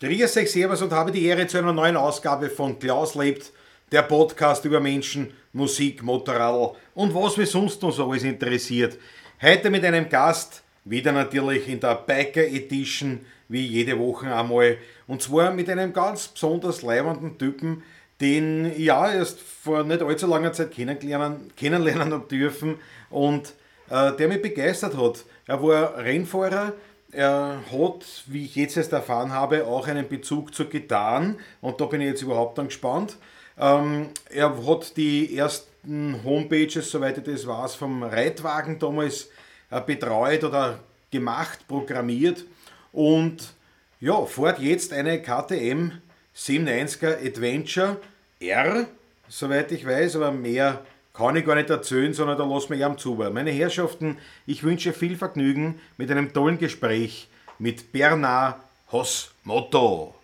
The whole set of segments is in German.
Grüß euch, Servus und habe die Ehre zu einer neuen Ausgabe von Klaus lebt, der Podcast über Menschen, Musik, Motorradl und was mich sonst noch so alles interessiert. Heute mit einem Gast, wieder natürlich in der Biker Edition, wie jede Woche einmal. Und zwar mit einem ganz besonders leibenden Typen, den ich ja erst vor nicht allzu langer Zeit kennenlernen, kennenlernen dürfen und äh, der mich begeistert hat. Er war Rennfahrer, er hat, wie ich jetzt erst erfahren habe, auch einen Bezug zu Gitarren und da bin ich jetzt überhaupt dann gespannt. Ähm, er hat die ersten Homepages, soweit ich das weiß, vom Reitwagen damals äh, betreut oder gemacht, programmiert und ja, fährt jetzt eine KTM 790er Adventure R, soweit ich weiß, aber mehr kann ich gar nicht erzählen, sondern da lassen wir ihm zu. Meine Herrschaften, ich wünsche viel Vergnügen mit einem tollen Gespräch mit Bernard Hosmotto.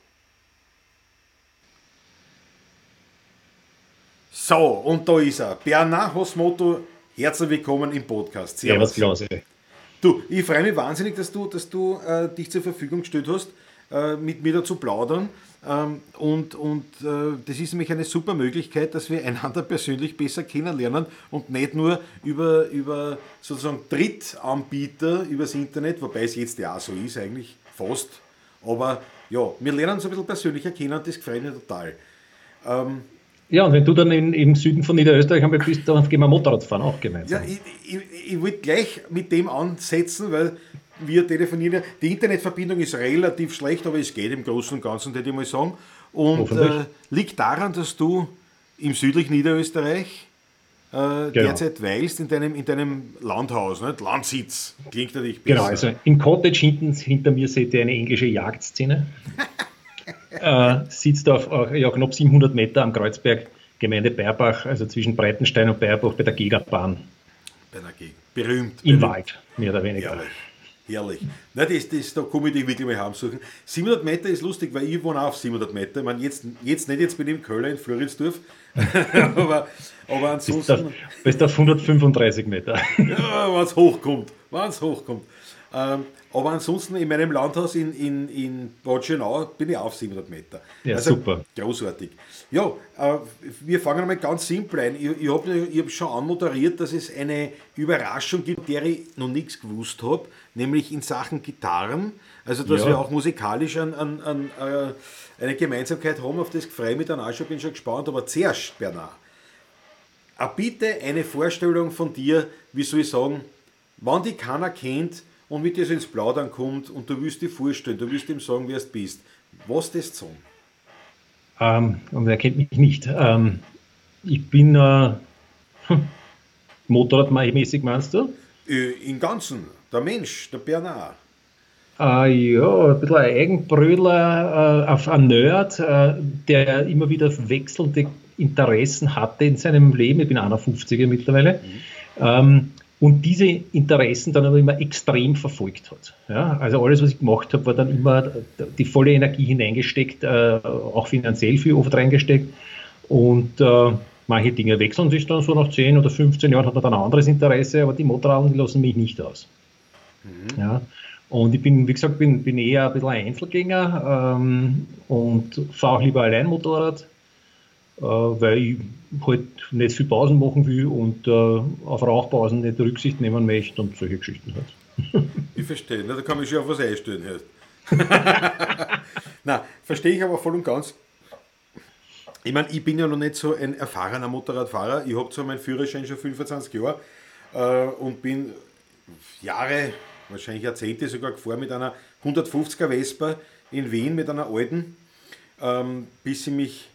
So, und da ist er. Bernard Hosmotto, herzlich willkommen im Podcast. Servus, Klaus. Du, ich freue mich wahnsinnig, dass du, dass du äh, dich zur Verfügung gestellt hast, äh, mit mir da zu plaudern. Ähm, und und äh, das ist nämlich eine super Möglichkeit, dass wir einander persönlich besser kennenlernen und nicht nur über, über sozusagen Drittanbieter übers Internet, wobei es jetzt ja auch so ist, eigentlich fast. Aber ja, wir lernen uns ein bisschen persönlicher kennen und das gefällt mir total. Ähm, ja, und wenn du dann in, im Süden von Niederösterreich einmal bist, dann gehen wir Motorrad fahren auch gemeinsam. Ja, ich, ich, ich wollte gleich mit dem ansetzen, weil wir telefonieren. Die Internetverbindung ist relativ schlecht, aber es geht im Großen und Ganzen, würde ich mal sagen. Und äh, liegt daran, dass du im südlichen Niederösterreich äh, genau. derzeit weilst in deinem, in deinem Landhaus, nicht? Landsitz. Klingt natürlich besser. Genau, also im Cottage hinten, hinter mir seht ihr eine englische Jagdszene. äh, sitzt auf ja, knapp 700 Meter am Kreuzberg, Gemeinde Berbach, also zwischen Breitenstein und Berbach bei der Gegerbahn. Bei der Gegend. Berühmt. Im berühmt. Wald, mehr oder weniger. Herrlich. Herrlich. Na, das, das, da komme ich dich wirklich mal heimsuchen. 700 Meter ist lustig, weil ich wohne auf 700 Meter. Ich meine, jetzt, jetzt nicht, jetzt bin ich im Köln in Floridsdorf. aber, aber ansonsten. Bist auf 135 Meter. ja, wenn es hochkommt. Wenn es hochkommt. Ähm, aber ansonsten in meinem Landhaus in, in, in Bad Schönau bin ich auf 700 Meter. Ja, also, super. Großartig. Ja, äh, wir fangen mal ganz simpel ein. Ich, ich habe hab schon anmoderiert, dass es eine Überraschung gibt, der ich noch nichts gewusst habe, nämlich in Sachen Gitarren. Also, dass ja. wir auch musikalisch an, an, an äh, eine Gemeinsamkeit haben, auf das freue ich mich dann auch schon, bin schon gespannt. Aber zuerst, Bernard, äh, bitte eine Vorstellung von dir, wie soll ich sagen, wann die keiner kennt, und mit dir so ins Plaudern kommt und du willst dir vorstellen, du willst ihm sagen, wer du bist. Was das sagen? Ähm, und er kennt mich nicht. Ähm, ich bin äh, Motorradmäßig, meinst du? Äh, Im Ganzen, der Mensch, der Bernard. Äh, ja, ein bisschen ein Eigenbrödler, äh, auf ein Nerd, äh, der immer wieder wechselnde Interessen hatte in seinem Leben. Ich bin 51er mittlerweile. Mhm. Ähm, und diese Interessen dann aber immer extrem verfolgt hat. Ja, also alles, was ich gemacht habe, war dann immer die volle Energie hineingesteckt, äh, auch finanziell viel oft reingesteckt. Und äh, manche Dinge wechseln sich dann so nach 10 oder 15 Jahren, hat man dann ein anderes Interesse, aber die Motorraden, die lassen mich nicht aus. Mhm. Ja, und ich bin, wie gesagt, bin, bin eher ein bisschen ein Einzelgänger ähm, und fahre auch lieber allein Motorrad weil ich halt nicht viel Pausen machen will und äh, auf Rauchpausen nicht Rücksicht nehmen möchte und solche Geschichten halt. Ich verstehe, da kann man sich auf was einstellen. Halt. Na, verstehe ich aber voll und ganz. Ich meine, ich bin ja noch nicht so ein erfahrener Motorradfahrer. Ich habe zwar meinen Führerschein schon 25 Jahre äh, und bin Jahre, wahrscheinlich Jahrzehnte sogar gefahren mit einer 150er Vespa in Wien, mit einer alten, ähm, bis sie mich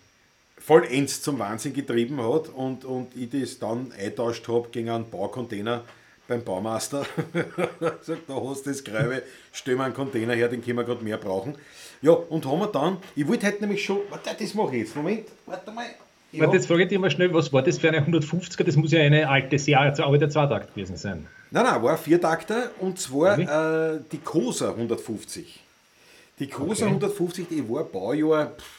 vollends zum Wahnsinn getrieben hat und, und ich das dann eingetauscht habe gegen einen Baucontainer beim Baumeister. Sagt, da hast du das Gräbe, stell mir einen Container her, den können wir gerade mehr brauchen. Ja, und haben wir dann, ich wollte heute nämlich schon, warte, das mache ich jetzt, Moment, warte mal. Ja. Warte, jetzt frage ich dich mal schnell, was war das für eine 150er? Das muss ja eine alte, sehr alte Zweitakt gewesen sein. Nein, nein, war ein Viertakter und zwar äh, die Cosa 150. Die Cosa okay. 150, die war Baujahr, pff,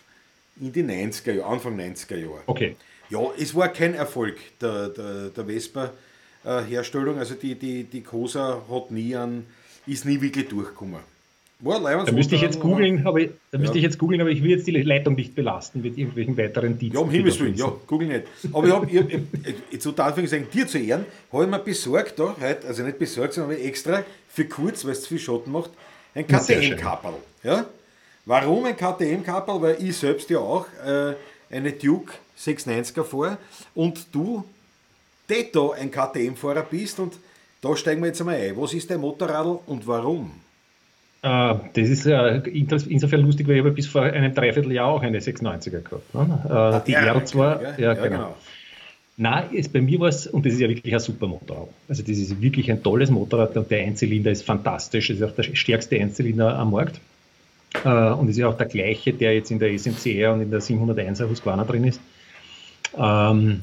in die 90er Jahre, Anfang 90er Jahre. Okay. Ja, es war kein Erfolg der, der, der Vespa-Herstellung. Also die, die, die Cosa hat nie an, ist nie wirklich durchgekommen. da müsste ich jetzt googeln, aber da müsste ich jetzt googeln, aber ich will jetzt die Leitung nicht belasten mit irgendwelchen weiteren Diensten. Ja, um Himmels Willen, ja, google nicht. Aber ich habe, ich, ich, zu sagen, dir zu Ehren, habe ich mir besorgt, da, heute, also nicht besorgt, sondern extra für kurz, weil es zu viel Schatten macht, ein KTM-Kapperl. Ja? Warum ein KTM-Kapperl? Weil ich selbst ja auch äh, eine Duke 690er fahre und du Detto ein KTM-Fahrer bist und da steigen wir jetzt einmal ein. Was ist der Motorradl und warum? Uh, das ist uh, insofern lustig, weil ich habe bis vor einem Dreivierteljahr auch eine 96er gehabt. Ne? Uh, die ja, R2, ja, ja, genau. genau. Nein, es, bei mir war es, und das ist ja wirklich ein super Motorrad. Also das ist wirklich ein tolles Motorrad und der Einzylinder ist fantastisch. Das ist auch der stärkste Einzylinder am Markt. Und ist ja auch der gleiche, der jetzt in der SMCR und in der 701er Husqvarna drin ist. Ähm,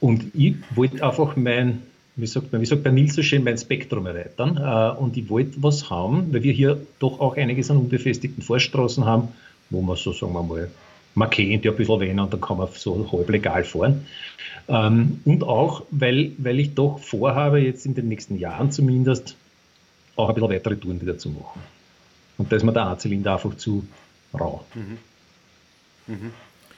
und ich wollte einfach mein, wie sagt man, wie sagt der Nils so schön, mein Spektrum erweitern. Äh, und ich wollte was haben, weil wir hier doch auch einiges an unbefestigten Vorstraßen haben, wo man so, sagen wir mal, man kennt ja ein bisschen wen und dann kann man so halb legal fahren. Ähm, und auch, weil, weil ich doch vorhabe, jetzt in den nächsten Jahren zumindest, auch ein bisschen weitere Touren wieder zu machen. Und da ist mir der A-Zylinder einfach zu rau. Mhm. Mhm.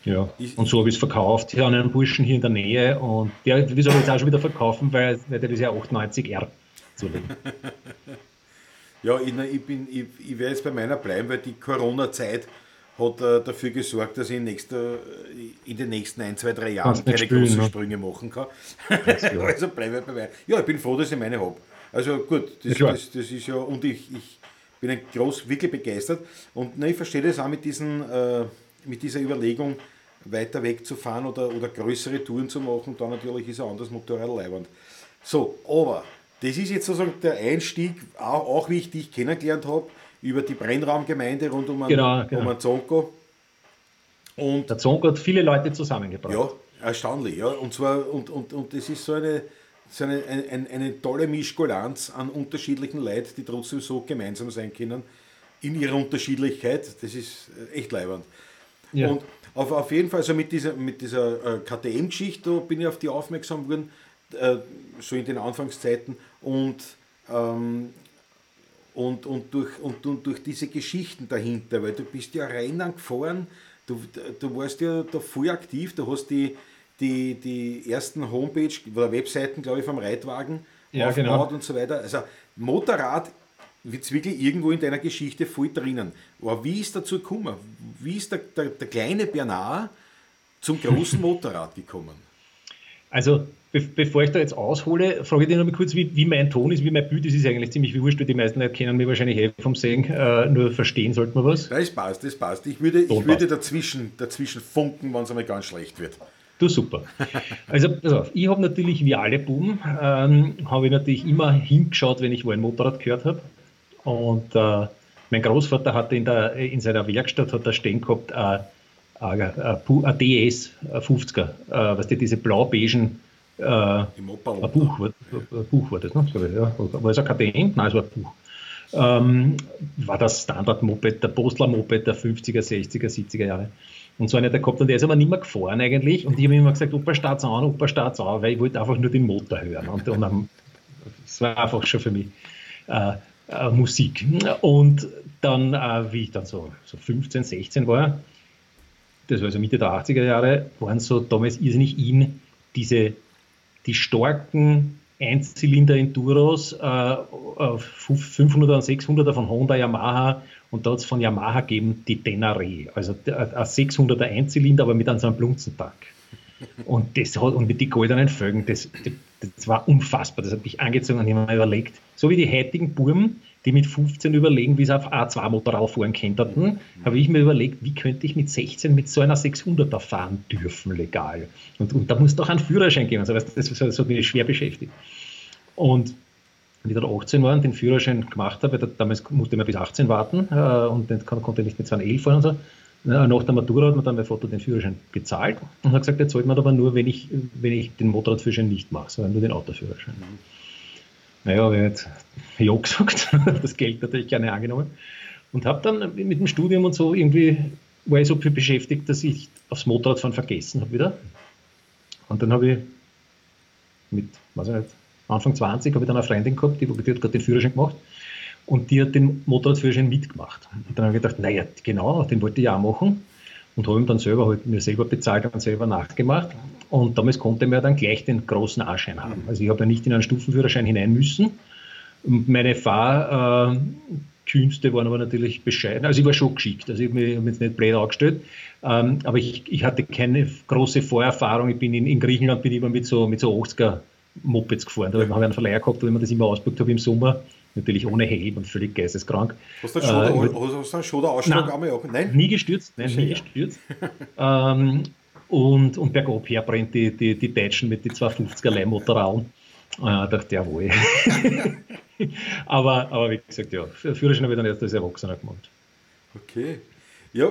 Ja, und so habe ich es verkauft hier an einen Burschen hier in der Nähe und der will es jetzt auch schon wieder verkaufen, weil, der ist ja 98R zu ja, ich, ich, bin, ich, ich werde jetzt bei meiner bleiben, weil die Corona-Zeit hat äh, dafür gesorgt, dass ich in, nächster, in, den nächsten ein, zwei, drei Jahren keine spielen, großen ne? Sprünge machen kann. also bleibe ich bei meiner. Ja, ich bin froh, dass ich meine habe. Also gut, das, das, das, ist ja, und ich, ich bin ein groß, wirklich begeistert. Und na, ich verstehe das auch mit, diesen, äh, mit dieser Überlegung, weiter wegzufahren oder, oder größere Touren zu machen, dann natürlich ist ein anderes Motorrad leibend. So, aber das ist jetzt sozusagen der Einstieg, auch, auch wie ich dich kennengelernt habe, über die Brennraumgemeinde rund um, genau, genau. um einen Zonko. Und der Zonko hat viele Leute zusammengebracht. Ja, erstaunlich. Ja. Und zwar, und, und, und das ist so eine, so eine, eine, eine tolle Mischkulanz an unterschiedlichen Leuten, die trotzdem so gemeinsam sein können in ihrer Unterschiedlichkeit. Das ist echt leibend. Ja. Und auf, auf jeden Fall, also mit dieser, mit dieser äh, KTM-Geschichte bin ich auf die aufmerksam geworden, äh, so in den Anfangszeiten und, ähm, und, und, durch, und, und durch diese Geschichten dahinter, weil du bist ja rein gefahren, du, du warst ja da voll aktiv, du hast die, die, die ersten Homepage oder Webseiten, glaube ich, vom Reitwagen ja, genau. und so weiter. Also Motorrad wird wirklich irgendwo in deiner Geschichte voll drinnen. Aber wie ist dazu gekommen? Wie ist der, der, der kleine Bernard zum großen Motorrad gekommen? Also, be bevor ich da jetzt aushole, frage ich dich noch mal kurz, wie, wie, mein Ton ist, wie mein Bild ist. ist eigentlich ziemlich wurscht, weil die meisten Leute kennen mich wahrscheinlich eh vom Sehen, äh, nur verstehen sollte man was. Das passt, das passt. Ich würde, ich würde dazwischen, dazwischen funken, wenn es einmal ganz schlecht wird. Du super. Also pass auf, ich habe natürlich wie alle Buben, ähm, habe ich natürlich immer hingeschaut, wenn ich wo ein Motorrad gehört habe. Und äh, mein Großvater hatte in, der, in seiner Werkstatt hat er stehen gehabt, äh, ein DS 50er, äh, was die diese blau-beigen äh, ein Buch, war, ein Buch war das, ne? Ja. War es ein KTM? Nein, es war ein Buch. Ähm, war das Standard-Moped, der Postler-Moped der 50er, 60er, 70er Jahre. Und so einer der gehabt und der ist aber nicht mehr gefahren eigentlich. Und ich habe immer gesagt, Opa start's an, Opa start's an, weil ich wollte einfach nur den Motor hören. Und, und das war einfach schon für mich äh, äh, Musik. Und dann, äh, wie ich dann so, so 15, 16 war, das war also Mitte der 80er Jahre, waren so damals irrsinnig in diese, die starken Einzylinder-Enduros, äh, 500er und 600er von Honda, Yamaha und da hat es von Yamaha gegeben die Denare, also ein 600er Einzylinder, aber mit einem so einem Blunzentank. Und das hat, und mit den goldenen Vögeln, das, das, war unfassbar. Das hat mich angezogen und ich habe mir überlegt, so wie die heutigen Burm, die mit 15 überlegen, wie sie auf A2-Motorrad fahren könnten, habe ich mir überlegt, wie könnte ich mit 16 mit so einer 600er fahren dürfen, legal. Und, und da muss doch ein Führerschein geben. Also, das, das hat mich schwer beschäftigt. Und wenn ich dann 18 war und den Führerschein gemacht habe, damals musste man bis 18 warten äh, und dann konnte ich nicht mit 211 fahren und so, nach der Matura hat mir dann mein Vater den Führerschein bezahlt und hat gesagt, jetzt zahlt man aber nur, wenn ich, wenn ich den Motorradführerschein nicht mache, sondern nur den Autoführerschein. Naja, habe ich jetzt Ja gesagt, das Geld natürlich gerne angenommen und habe dann mit dem Studium und so irgendwie, war ich so viel beschäftigt, dass ich aufs Motorradfahren vergessen habe wieder. Und dann habe ich mit, weiß ich nicht, Anfang 20 habe ich dann eine Freundin gehabt, die, die hat gerade den Führerschein gemacht Und die hat den Motorradführerschein mitgemacht. Und dann habe ich gedacht, naja, genau, den wollte ich auch machen. Und habe ihm dann selber halt mir selber bezahlt und selber nachgemacht. Und damals konnte man dann gleich den großen A-Schein haben. Also ich habe ja nicht in einen Stufenführerschein hinein müssen. Meine Fahrkünste waren aber natürlich bescheiden. Also ich war schon geschickt. Also ich habe mich, hab mich jetzt nicht blöd angestellt. Ähm, aber ich, ich, hatte keine große Vorerfahrung. Ich bin in, in, Griechenland bin ich immer mit so, mit so 80er Mopeds gefahren. Da habe ich einen Verleiher gehabt, wo ich mir das immer ausgebaut habe im Sommer. Natürlich ohne Helm und völlig geisteskrank. Hast du einen Schoder-Ausschlag einmal auch? Nein? Nie gestürzt, nein, nie gestürzt. ähm, und, und bergab her brennt die, die, die Deutschen mit den 250er Leihmotorrauen. Äh, ah, dachte, jawohl. aber, aber wie gesagt, ja, Führerschein habe ich dann erst als Erwachsener gemacht. Okay. Ja,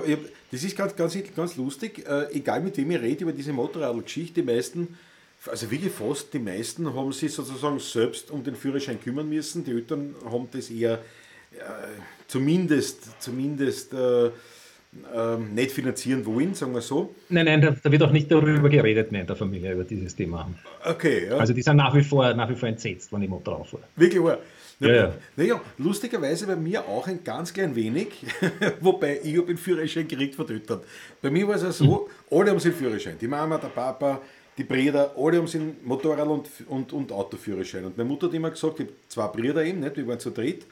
das ist ganz, ganz, ganz lustig. Äh, egal mit wem ich rede über diese Motorradgeschichte, die meisten also wirklich fast die meisten haben sich sozusagen selbst um den Führerschein kümmern müssen. Die Eltern haben das eher äh, zumindest, zumindest äh, äh, nicht finanzieren wollen, sagen wir so. Nein, nein, da, da, wird auch nicht darüber geredet mehr in der Familie, über dieses Thema. Okay, ja. Also die sind nach wie vor, nach wie vor entsetzt, wenn ich Motor auffahre. Wirklich wahr? Ja, ja. Naja, lustigerweise bei mir auch ein ganz klein wenig, wobei ich habe den Führerschein gekriegt von Eltern. Bei mir war es ja so, mhm. alle haben den Führerschein. Die Mama, der Papa, die Brüder, alle haben sie Motorrad- und, und, und Autoführerschein. Und meine Mutter hat immer gesagt, ich habe zwei Brüder eben, nicht? wir waren zu dritt,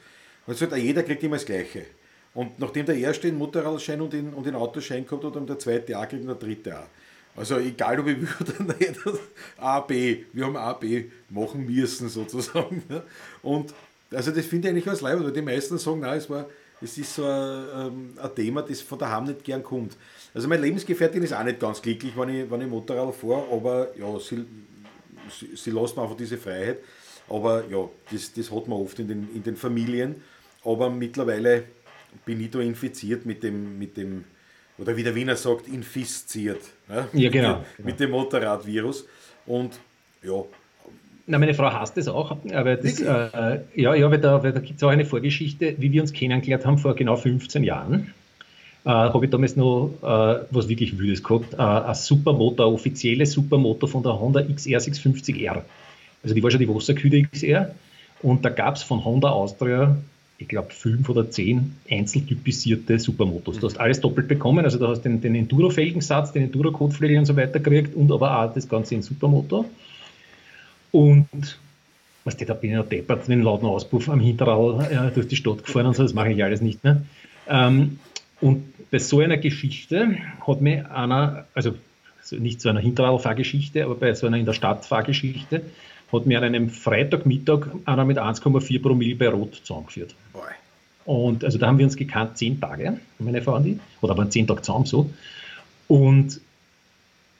und gesagt, jeder kriegt immer das Gleiche. Und nachdem der erste den Motorradschein und den, und den Autoschein gehabt hat, haben der zweite auch gekriegt und der dritte auch. Also egal, ob ich will oder nicht, A, B, wir haben A, B machen müssen sozusagen. Und also das finde ich eigentlich ganz leid, weil die meisten sagen, nein, es war es ist so ein, ähm, ein, Thema, das von daheim nicht gern kommt. Also meine Lebensgefährtin ist auch nicht ganz glücklich, wenn ich, wenn ich Motorrad fahre, aber ja, sie, sie, sie lässt mir einfach diese Freiheit. Aber ja, das, das hat man oft in den, in den Familien. Aber mittlerweile bin ich da infiziert mit dem, mit dem oder wie der Wiener sagt, infiziert. Ja, ja genau, mit, dem, mit dem Motorradvirus. Und ja, na, meine Frau hasst es auch, aber das, äh, ja, ja, weil da, weil da gibt es auch eine Vorgeschichte, wie wir uns kennengelernt haben vor genau 15 Jahren. Äh, habe ich damals noch äh, was wirklich Wildes gehabt, äh, ein Supermotor, offizielle Supermotor von der Honda XR 650R. Also die war schon die Wasserkühle XR und da gab es von Honda Austria, ich glaube, fünf oder zehn einzeltypisierte Supermotos. Du hast alles doppelt bekommen, also du hast den, den Enduro-Felgensatz, den Enduro-Kotflügel und so weiter gekriegt und aber auch das Ganze in Supermotor. Und was da bin ich noch deppert, mit dem lauten Auspuff am Hinterrad äh, durch die Stadt gefahren und so, das mache ich alles nicht mehr. Ähm, und bei so einer Geschichte hat mir einer, also nicht so einer Hinterradfahrgeschichte, aber bei so einer in der Stadt Fahrgeschichte, hat mir an einem Freitagmittag einer mit 1,4 Promille bei Rot zusammengeführt. Boy. Und also da haben wir uns gekannt zehn Tage, meine Frau und ich, oder waren zehn Tage zusammen so. Und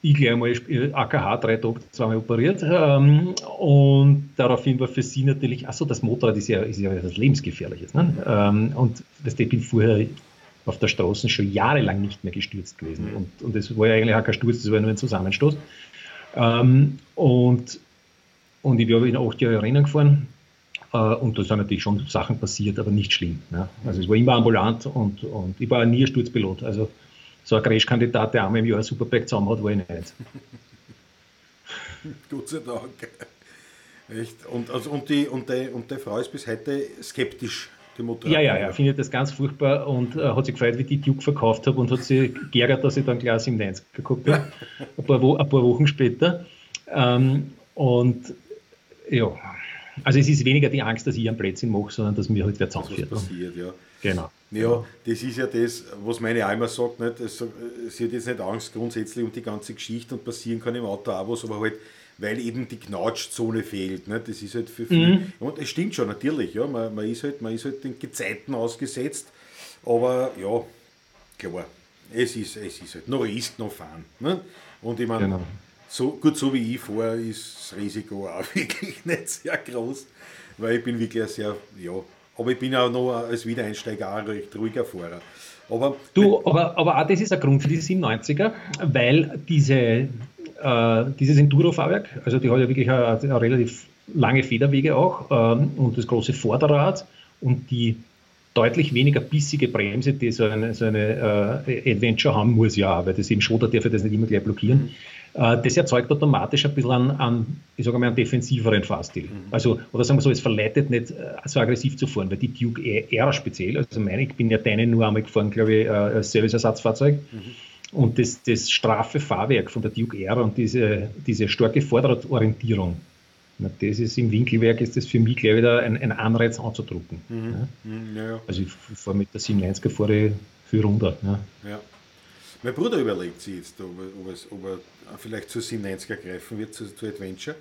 ich gleich einmal AKH drei Tage zweimal operiert ähm, und daraufhin war für sie natürlich, achso, das Motorrad ist ja, ist ja etwas Lebensgefährliches. Ne? Ähm, und das, ich bin vorher auf der Straße schon jahrelang nicht mehr gestürzt gewesen mhm. und, und das war ja eigentlich auch kein Sturz, das war nur ein Zusammenstoß. Ähm, und, und ich bin in acht Jahren Rennen gefahren äh, und da sind natürlich schon Sachen passiert, aber nicht schlimm. Ne? Also es war immer ambulant und, und ich war nie ein Sturzpilot. Also so ein Crash-Kandidat, der einmal im Jahr ein Superbike zusammen hat, war ich nicht. Gott sei Dank. Echt? Und, also, und, die, und, die, und die Frau ist bis heute skeptisch. Die Ja, ja, ja, findet das ganz furchtbar und äh, hat sich gefreut, wie die Duke verkauft habe und hat sich geärgert, dass ich dann Glas im 90 geguckt habe, ein, paar ein paar Wochen später. Ähm, und ja, also es ist weniger die Angst, dass ich einen Blödsinn mache, sondern dass mir halt wer zusammenführt. Was passiert, ja. Genau. Ja, das ist ja das, was meine Alma sagt, nicht? Es, sie hat jetzt nicht Angst grundsätzlich um die ganze Geschichte und passieren kann im Auto auch was, aber halt, weil eben die Knautschzone fehlt. Nicht? Das ist halt für viele. Mhm. Und es stimmt schon, natürlich, ja, man, man, ist halt, man ist halt den Gezeiten ausgesetzt, aber ja, klar, es ist, es ist halt noch Risk, noch Fahren. Ne? Und ich meine, genau. so, gut, so wie ich fahre, ist das Risiko auch wirklich nicht sehr groß, weil ich bin wirklich ein sehr, ja, aber ich bin auch noch als Wiedereinsteiger auch recht ruhiger Fahrer. Aber, du, aber, aber auch das ist ein Grund für die 97er, weil diese, äh, dieses Enduro-Fahrwerk, also die hat ja wirklich eine, relativ lange Federwege auch ähm, und das große Vorderrad und die deutlich weniger bissige Bremse, die so eine, so eine äh, Adventure haben muss, ja, weil das eben Schrotter darf das nicht immer gleich blockieren. Äh, das erzeugt automatisch ein bisschen einen, einen ich sage mal, einen defensiveren Fahrstil. Mhm. Also, oder sagen wir so, es verleitet nicht äh, so aggressiv zu fahren, weil die Duke R speziell, also meine, ich bin ja deine nur einmal gefahren, glaube ich, äh, als Serviceersatzfahrzeug. Mhm. Und das, das straffe Fahrwerk von der Duke R und diese, diese starke Vorderradorientierung, das ist im Winkelwerk ist das für mich gleich wieder ein, ein Anreiz anzudrucken. Mhm. Ja. Mhm, ja, ja. Also ich fahre mit der 97er fahre viel runter. Ja. Mein Bruder überlegt sich jetzt, ob er, ob, es, ob er vielleicht zur 97er greifen wird, zu, zu Adventure.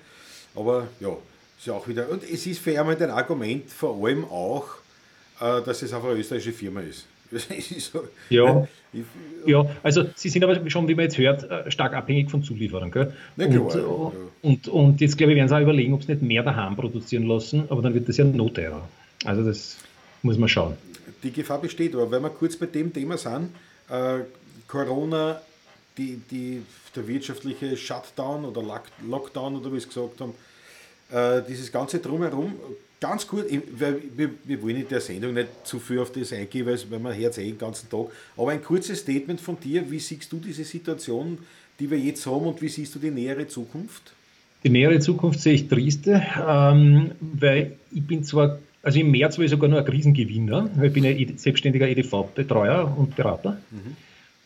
Aber ja, ist ja auch wieder. Und es ist für ihn ein Argument vor allem auch, äh, dass es auf eine österreichische Firma ist. so, ja. Ich, ja, also sie sind aber schon, wie man jetzt hört, äh, stark abhängig von Zulieferern. Gell? Klar, und, ja. und, und, jetzt glaube ich, werden sie auch überlegen, ob sie nicht mehr daheim produzieren lassen, aber dann wird das ja noch teurer. Also das muss man schauen. Die Gefahr besteht, aber wenn wir kurz bei dem Thema sind, äh, Corona, die, die, der wirtschaftliche Shutdown oder Lockdown oder wie es gesagt haben, äh, dieses ganze Drumherum, ganz gut, wir, wir, wir, wollen in der Sendung nicht zu viel auf das eingehen, weil, weil man hört es eh den ganzen Tag, aber ein kurzes Statement von dir, wie siehst du diese Situation, die wir jetzt haben und wie siehst du die nähere Zukunft? Die nähere Zukunft sehe ich triste, ähm, weil ich bin zwar, also im März war ich sogar nur ein Krisengewinner, weil ich bin ein selbstständiger EDV-Betreuer und Berater. Mhm.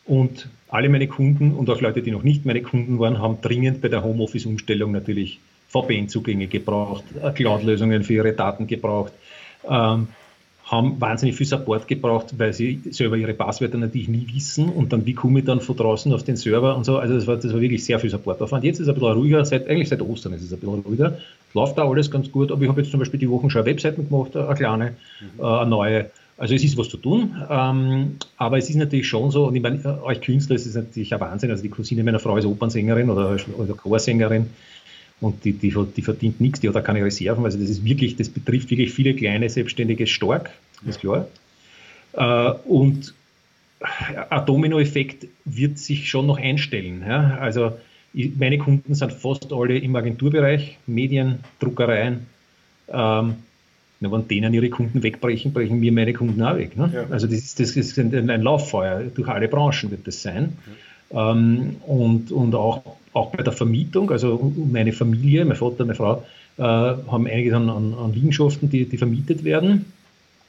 Und alle meine Kunden und auch Leute, die noch nicht meine Kunden waren, haben dringend bei der Homeoffice-Umstellung natürlich VPN-Zugänge gebraucht, äh, Cloud-Lösungen für ihre Daten gebraucht, ähm, haben wahnsinnig viel Support gebraucht, weil sie selber ihre Passwörter natürlich nie wissen und dann wie komme ich dann von draußen auf den Server und so. Also das war, das war wirklich sehr viel Supportaufwand. Jetzt ist es ein bisschen ruhiger, seit, eigentlich seit Ostern ist es ein bisschen ruhiger. Läuft da alles ganz gut, aber ich habe jetzt zum Beispiel die Wochen schon Webseiten gemacht, eine kleine, mhm. äh, eine neue also es ist was zu tun, ähm, aber es ist natürlich schon so, und ich meine, äh, euch Künstler ist es natürlich ein Wahnsinn, also die Cousine meiner Frau ist Opernsängerin oder, oder Chorsängerin und die, die, die verdient nichts, die hat auch keine Reserven, also das ist wirklich, das betrifft wirklich viele kleine Selbstständige stark, ist klar. Äh, und ein Dominoeffekt wird sich schon noch einstellen. Ja? Also meine Kunden sind fast alle im Agenturbereich, Medien, Druckereien, ähm, na, wenn denen ihre Kunden wegbrechen, brechen mir meine Kunden auch weg. Ne? Ja. Also das ist, das ist ein, ein, Lauffeuer, durch alle Branchen wird das sein. Ja. Ähm, und und auch, auch bei der Vermietung, also meine Familie, mein Vater, meine Frau, äh, haben einiges an, an, an Liegenschaften, die, die vermietet werden.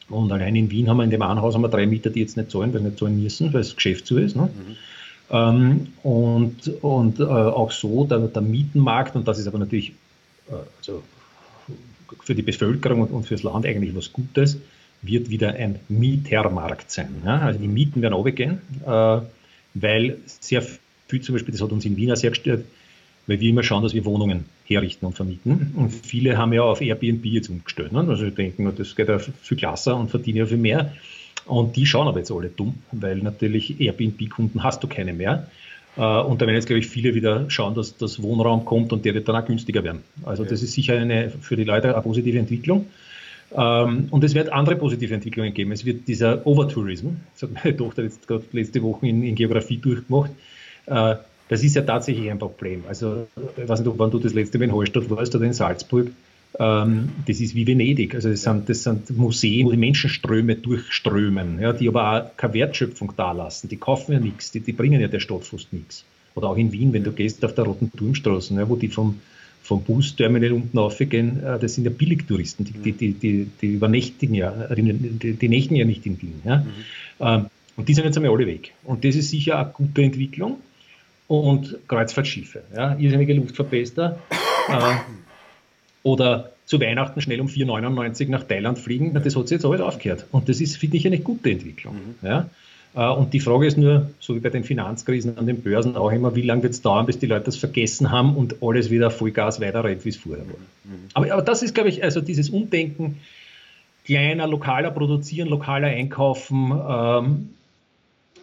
Und allein in Wien haben wir in dem einen Haus haben wir drei Mieter, die jetzt nicht zahlen, weil sie nicht zahlen müssen, weil das Geschäft so ist. Ne? Mhm. Ähm, und und äh, auch so der, der Mietenmarkt, und das ist aber natürlich äh, also für die Bevölkerung und, und fürs Land eigentlich was Gutes, wird wieder ein Mietermarkt sein. Ja? Also die Mieten werden runtergehen, äh, weil sehr viel, zum Beispiel, das hat uns in Wien sehr gestört, weil wir immer schauen, dass wir Wohnungen herrichten und vermieten. Und viele haben ja auf Airbnb jetzt umgestellt. Ne? Also denken, das geht ja viel klasser und verdienen ja viel mehr. Und die schauen aber jetzt alle dumm, weil natürlich Airbnb-Kunden hast du keine mehr. Äh, und da werden jetzt, glaube ich, viele wieder schauen, dass das Wohnraum kommt und der wird dann auch günstiger werden. Also das ist sicher eine, für die Leute eine positive Entwicklung. Ähm, und es wird andere positive Entwicklungen geben. Es wird dieser Overtourism, das hat meine Tochter jetzt gerade letzte Woche in, in Geografie durchgemacht, äh, das ist ja tatsächlich ein Problem. Also, ich weiß nicht, wann du das letzte Mal in Hallstatt warst oder in Salzburg, ähm, das ist wie Venedig. Also das sind, das sind Museen, wo die Menschenströme durchströmen, ja, die aber auch keine Wertschöpfung dalassen. Die kaufen ja nichts, die, die, bringen ja der Stadt fast nichts. Oder auch in Wien, wenn du gehst auf der Roten Turmstraße, ja, wo die vom, vom Busterminal unten aufgehen, äh, das sind ja Billigtouristen, die, die, die, die, übernächtigen ja, die, die nächten ja nicht in Wien. Ja. Mhm. Ähm, und die sind jetzt einmal alle weg. Und das ist sicher eine gute Entwicklung. Und Kreuzfahrtschiffe, ja, irrsinnige Luftverpester. Äh, oder zu Weihnachten schnell um 4,99 nach Thailand fliegen, na, das hat sich jetzt alles aufgehört. Und das ist, finde ich, eine gute Entwicklung. Mhm. Ja? Äh, und die Frage ist nur, so wie bei den Finanzkrisen an den Börsen auch immer, wie lange wird es dauern, bis die Leute das vergessen haben und alles wieder Vollgas weiterrennt, wie es vorher war. Mhm. Aber, aber das ist, glaube ich, also dieses Umdenken, kleiner, lokaler produzieren, lokaler einkaufen, ähm,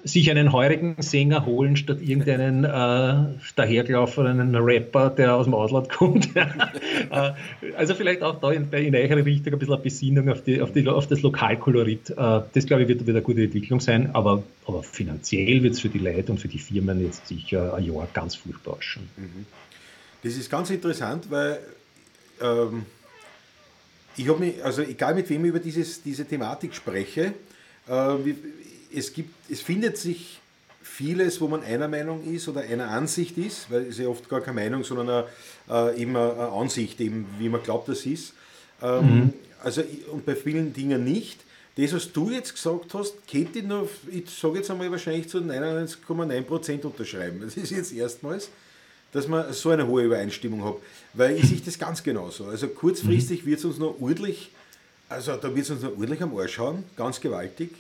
sich einen heurigen Sänger holen, statt irgendeinen äh, dahergelaufenen Rapper, der aus dem Ausland kommt. äh, also vielleicht auch da in, in eure Richtung ein bisschen eine Besinnung auf, die, auf, die, auf das Lokalkolorit. Äh, das, glaube ich, wird wieder eine gute Entwicklung sein, aber, aber finanziell wird es für die Leute und für die Firmen jetzt sicher ein Jahr ganz furchtbar ausschauen. Mhm. Das ist ganz interessant, weil ähm, ich habe mich, also egal mit wem ich über dieses, diese Thematik spreche, äh, es, gibt, es findet sich vieles, wo man einer Meinung ist oder einer Ansicht ist, weil es ja oft gar keine Meinung, sondern eine, äh, eben eine Ansicht, eben wie man glaubt, das ist. Ähm, mhm. Also, und bei vielen Dingen nicht. Das, was du jetzt gesagt hast, könnte ich noch, ich sage jetzt einmal wahrscheinlich zu 99,9% unterschreiben. Das ist jetzt erstmals, dass man so eine hohe Übereinstimmung hat. Weil ich sehe das ganz genauso. Also kurzfristig mhm. wird es uns noch ordentlich, also da wird es uns noch ordentlich am Arsch hauen, ganz gewaltig.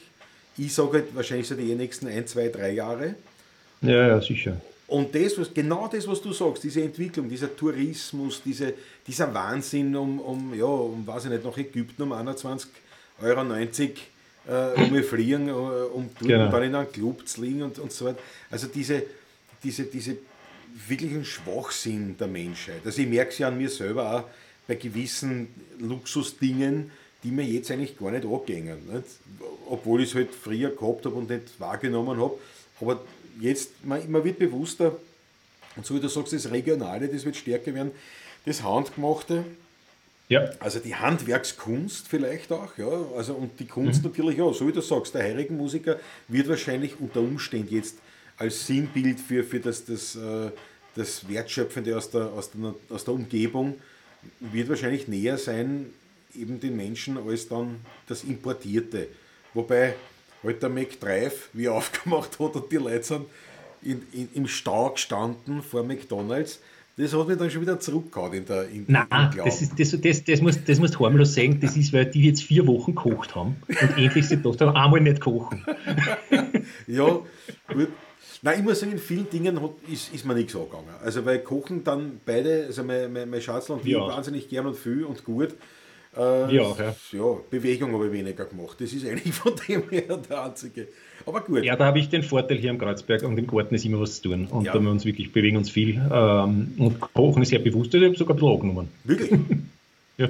Ich sage halt wahrscheinlich so die nächsten ein, zwei, drei Jahre. Ja, ja, sicher. Und das, was, genau das, was du sagst, diese Entwicklung, dieser Tourismus, diese, dieser Wahnsinn um, um, ja, um, weiß ich nicht, nach Ägypten um 21,90 Euro äh, um fliegen, äh, um genau. dann in einem Club zu liegen und, und so weiter. Also diese, diese, diese wirklichen Schwachsinn der Menschheit. Also ich merke es ja an mir selber auch bei gewissen Luxusdingen, die mir jetzt eigentlich gar nicht angehen. Nicht? Obwohl ich es halt früher gehabt habe und nicht wahrgenommen habe. Aber jetzt, man, man wird bewusster, und so wie du sagst, das Regionale, das wird stärker werden, das Handgemachte, ja. Also die Handwerkskunst vielleicht auch, ja. Also und die Kunst mhm. natürlich auch, so wie du sagst, der heurigen Musiker wird wahrscheinlich unter Umständen jetzt als Sinnbild für, für das, das, äh, das Wertschöpfende aus der, aus, der, aus der Umgebung, wird wahrscheinlich näher sein, eben den Menschen, als dann das Importierte. Wobei halt der McDrive, wie er aufgemacht hat und die Leute sind in, in, im Stau gestanden vor McDonalds, das hat mich dann schon wieder zurückgehauen in der in, Nein, das, ist, das, das, das, muss, das musst du harmlos sagen, das ist, weil die jetzt vier Wochen gekocht haben und endlich sind doch einmal nicht kochen. ja, gut. Nein, ich muss sagen, in vielen Dingen hat, ist, ist mir nichts angegangen. Also, weil Kochen dann beide, also mein, mein, mein Schatzl und ich, ja. wahnsinnig gern und viel und gut. Äh, ja, ja. ja, Bewegung habe ich weniger gemacht. Das ist eigentlich von dem her der einzige. Aber gut. Ja, da habe ich den Vorteil hier am Kreuzberg und im Garten ist immer was zu tun. Und ja. da wir uns wirklich bewegen uns viel. Ähm, und Kochen ist sehr bewusst. Ich habe sogar ein bisschen angenommen. Wirklich? ja.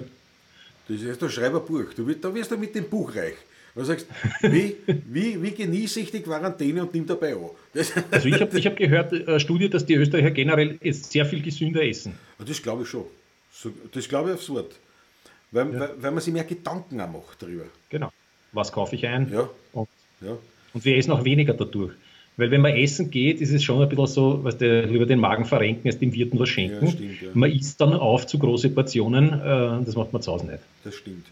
Das ist der Schreiberbuch. Du, da wirst du mit dem Buch reich. Du sagst, wie, wie, wie genieße ich die Quarantäne und nimm dabei an? Das also ich habe ich hab gehört, äh, Studie, dass die Österreicher generell sehr viel gesünder essen. Das glaube ich schon. Das glaube ich aufs Wort. Weil, ja. weil, weil, man sich mehr Gedanken auch macht darüber. Genau. Was kaufe ich ein? Ja. Und, ja. und wir essen auch weniger dadurch. Weil wenn man essen geht, ist es schon ein bisschen so, was der lieber den Magen verrenken, als dem Wirten was schenken. Ja, stimmt, ja. Man isst dann auf zu große Portionen, äh, das macht man zu Hause nicht. Das stimmt.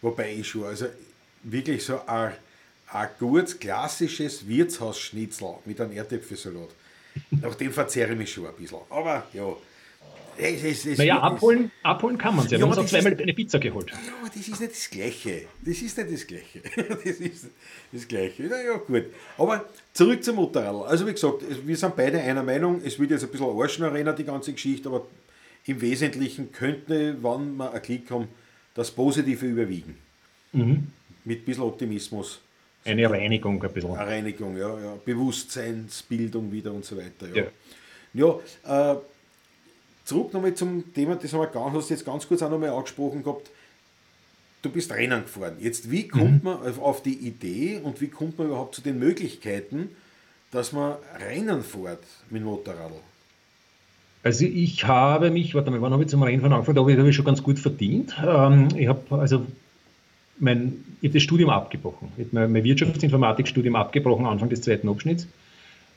Wobei ich schon, also wirklich so ein, ein gutes, klassisches Wirtshausschnitzel mit einem Erdäpfelsalat. Nach dem verzehre ich mich schon ein bisschen. Aber ja. Es, es, es, naja, abholen, abholen kann man es ja. Wir haben uns auch zweimal eine Pizza geholt. Ja, aber das ist nicht das Gleiche. Das ist nicht das Gleiche. Das ist das Gleiche. Na ja, gut. Aber zurück zum Motorrad. Also, wie gesagt, wir sind beide einer Meinung. Es wird jetzt ein bisschen Arschenarena, die ganze Geschichte, aber im Wesentlichen könnte, wann wir einen Klick haben, das Positive überwiegen. Mhm mit ein bisschen Optimismus. Eine Reinigung ein bisschen. Eine Reinigung, ja, ja. Bewusstseinsbildung wieder und so weiter. Ja, ja. ja äh, zurück nochmal zum Thema, das haben wir ganz, hast du jetzt ganz kurz auch nochmal angesprochen gehabt. Du bist Rennen gefahren. Jetzt, wie kommt mhm. man auf die Idee und wie kommt man überhaupt zu den Möglichkeiten, dass man Rennen fährt mit dem Motorrad? Also ich habe mich, warte mal, wann habe ich zum Rennfahren angefangen? Da habe ich schon ganz gut verdient. Ähm, ich habe also mein, ich habe das Studium abgebrochen. Ich habe mein, mein Wirtschaftsinformatikstudium abgebrochen, Anfang des zweiten Abschnitts,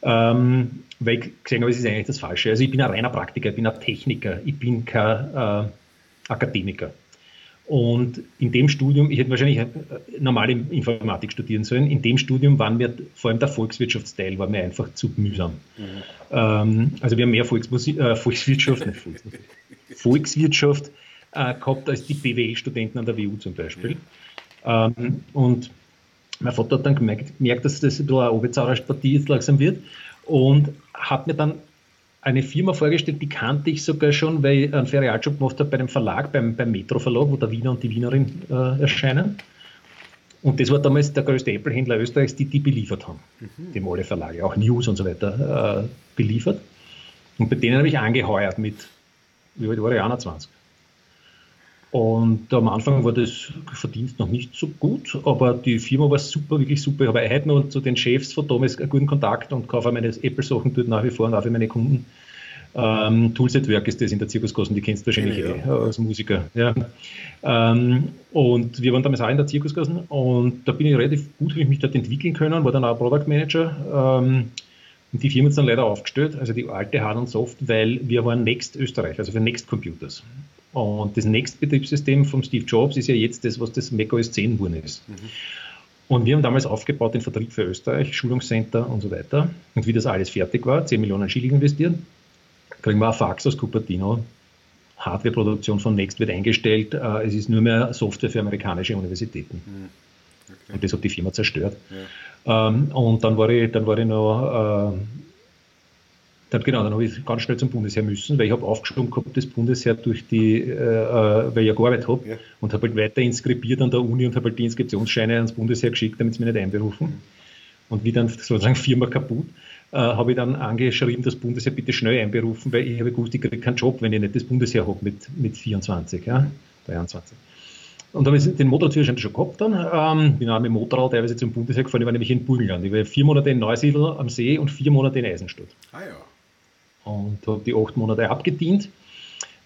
ähm, weil ich gesehen habe, es ist eigentlich das Falsche. Also ich bin ein reiner Praktiker, ich bin ein Techniker, ich bin kein äh, Akademiker. Und in dem Studium, ich hätte wahrscheinlich äh, normale Informatik studieren sollen, in dem Studium waren mir, vor allem der Volkswirtschaftsteil, war mir einfach zu mühsam. Mhm. Ähm, also wir haben mehr Volksmusik, äh, Volkswirtschaft, nicht Volksmusik, Volkswirtschaft äh, gehabt als die BWL-Studenten an der WU zum Beispiel. Mhm. Ähm, und mein Vater hat dann gemerkt, gemerkt dass das ein bisschen eine Oberzauberspartie jetzt langsam wird und hat mir dann eine Firma vorgestellt, die kannte ich sogar schon, weil ich einen Ferialjob gemacht habe bei dem Verlag, beim, beim Metro Verlag, wo der Wiener und die Wienerin äh, erscheinen. Und das war damals der größte Apple-Händler Österreichs, die die beliefert haben. Mhm. Die alle Verlage, auch News und so weiter äh, beliefert. Und bei denen habe ich angeheuert mit, wie alt war ich, 21. Und am Anfang war das Verdienst noch nicht so gut, aber die Firma war super, wirklich super. Ich habe heute noch zu den Chefs von damals einen guten Kontakt und kaufe meine Apple-Sachen dort nach wie vor und auch für meine Kunden. Ähm, Tools at Work ist das in der Zirkuskasse, die kennst du wahrscheinlich ja, ja. als Musiker. Ja. Ähm, und wir waren damals auch in der Zirkuskasse und da bin ich relativ gut, habe ich mich dort entwickeln können, war dann auch Product Manager. Ähm, Und die Firma es dann leider aufgestellt, also die alte Hard und Soft, weil wir waren Next Österreich, also für Next Computers. Und das Next-Betriebssystem von Steve Jobs ist ja jetzt das, was das Mac OS 10 geworden ist. Mhm. Und wir haben damals aufgebaut den Vertrieb für Österreich, Schulungscenter und so weiter. Und wie das alles fertig war, 10 Millionen Schilling investiert, kriegen wir ein Fax aus Cupertino. Hardwareproduktion von Next wird eingestellt. Äh, es ist nur mehr Software für amerikanische Universitäten. Mhm. Okay. Und das hat die Firma zerstört. Ja. Ähm, und dann war ich, dann war ich noch, äh, dann, genau, dann habe ich ganz schnell zum Bundesheer müssen, weil ich habe aufgeschoben gehabt, das Bundesheer durch die, äh, weil ich ja gearbeitet habe ja. und habe halt weiter inskribiert an der Uni und habe halt die Inskriptionsscheine ans Bundesheer geschickt, damit sie mich nicht einberufen. Und wie dann sozusagen Firma kaputt, äh, habe ich dann angeschrieben, das Bundesheer bitte schnell einberufen, weil ich habe gewusst, ich kriege keinen Job, wenn ich nicht das Bundesheer habe mit, mit 24, ja, 23. Und habe ich den Motorführerschein schon gehabt dann. Ähm, bin auch mit dem Motorrad teilweise zum Bundesheer gefahren, ich war nämlich in Burgenland. Ich war vier Monate in Neusiedl am See und vier Monate in Eisenstadt. Ah ja. Und habe die acht Monate abgedient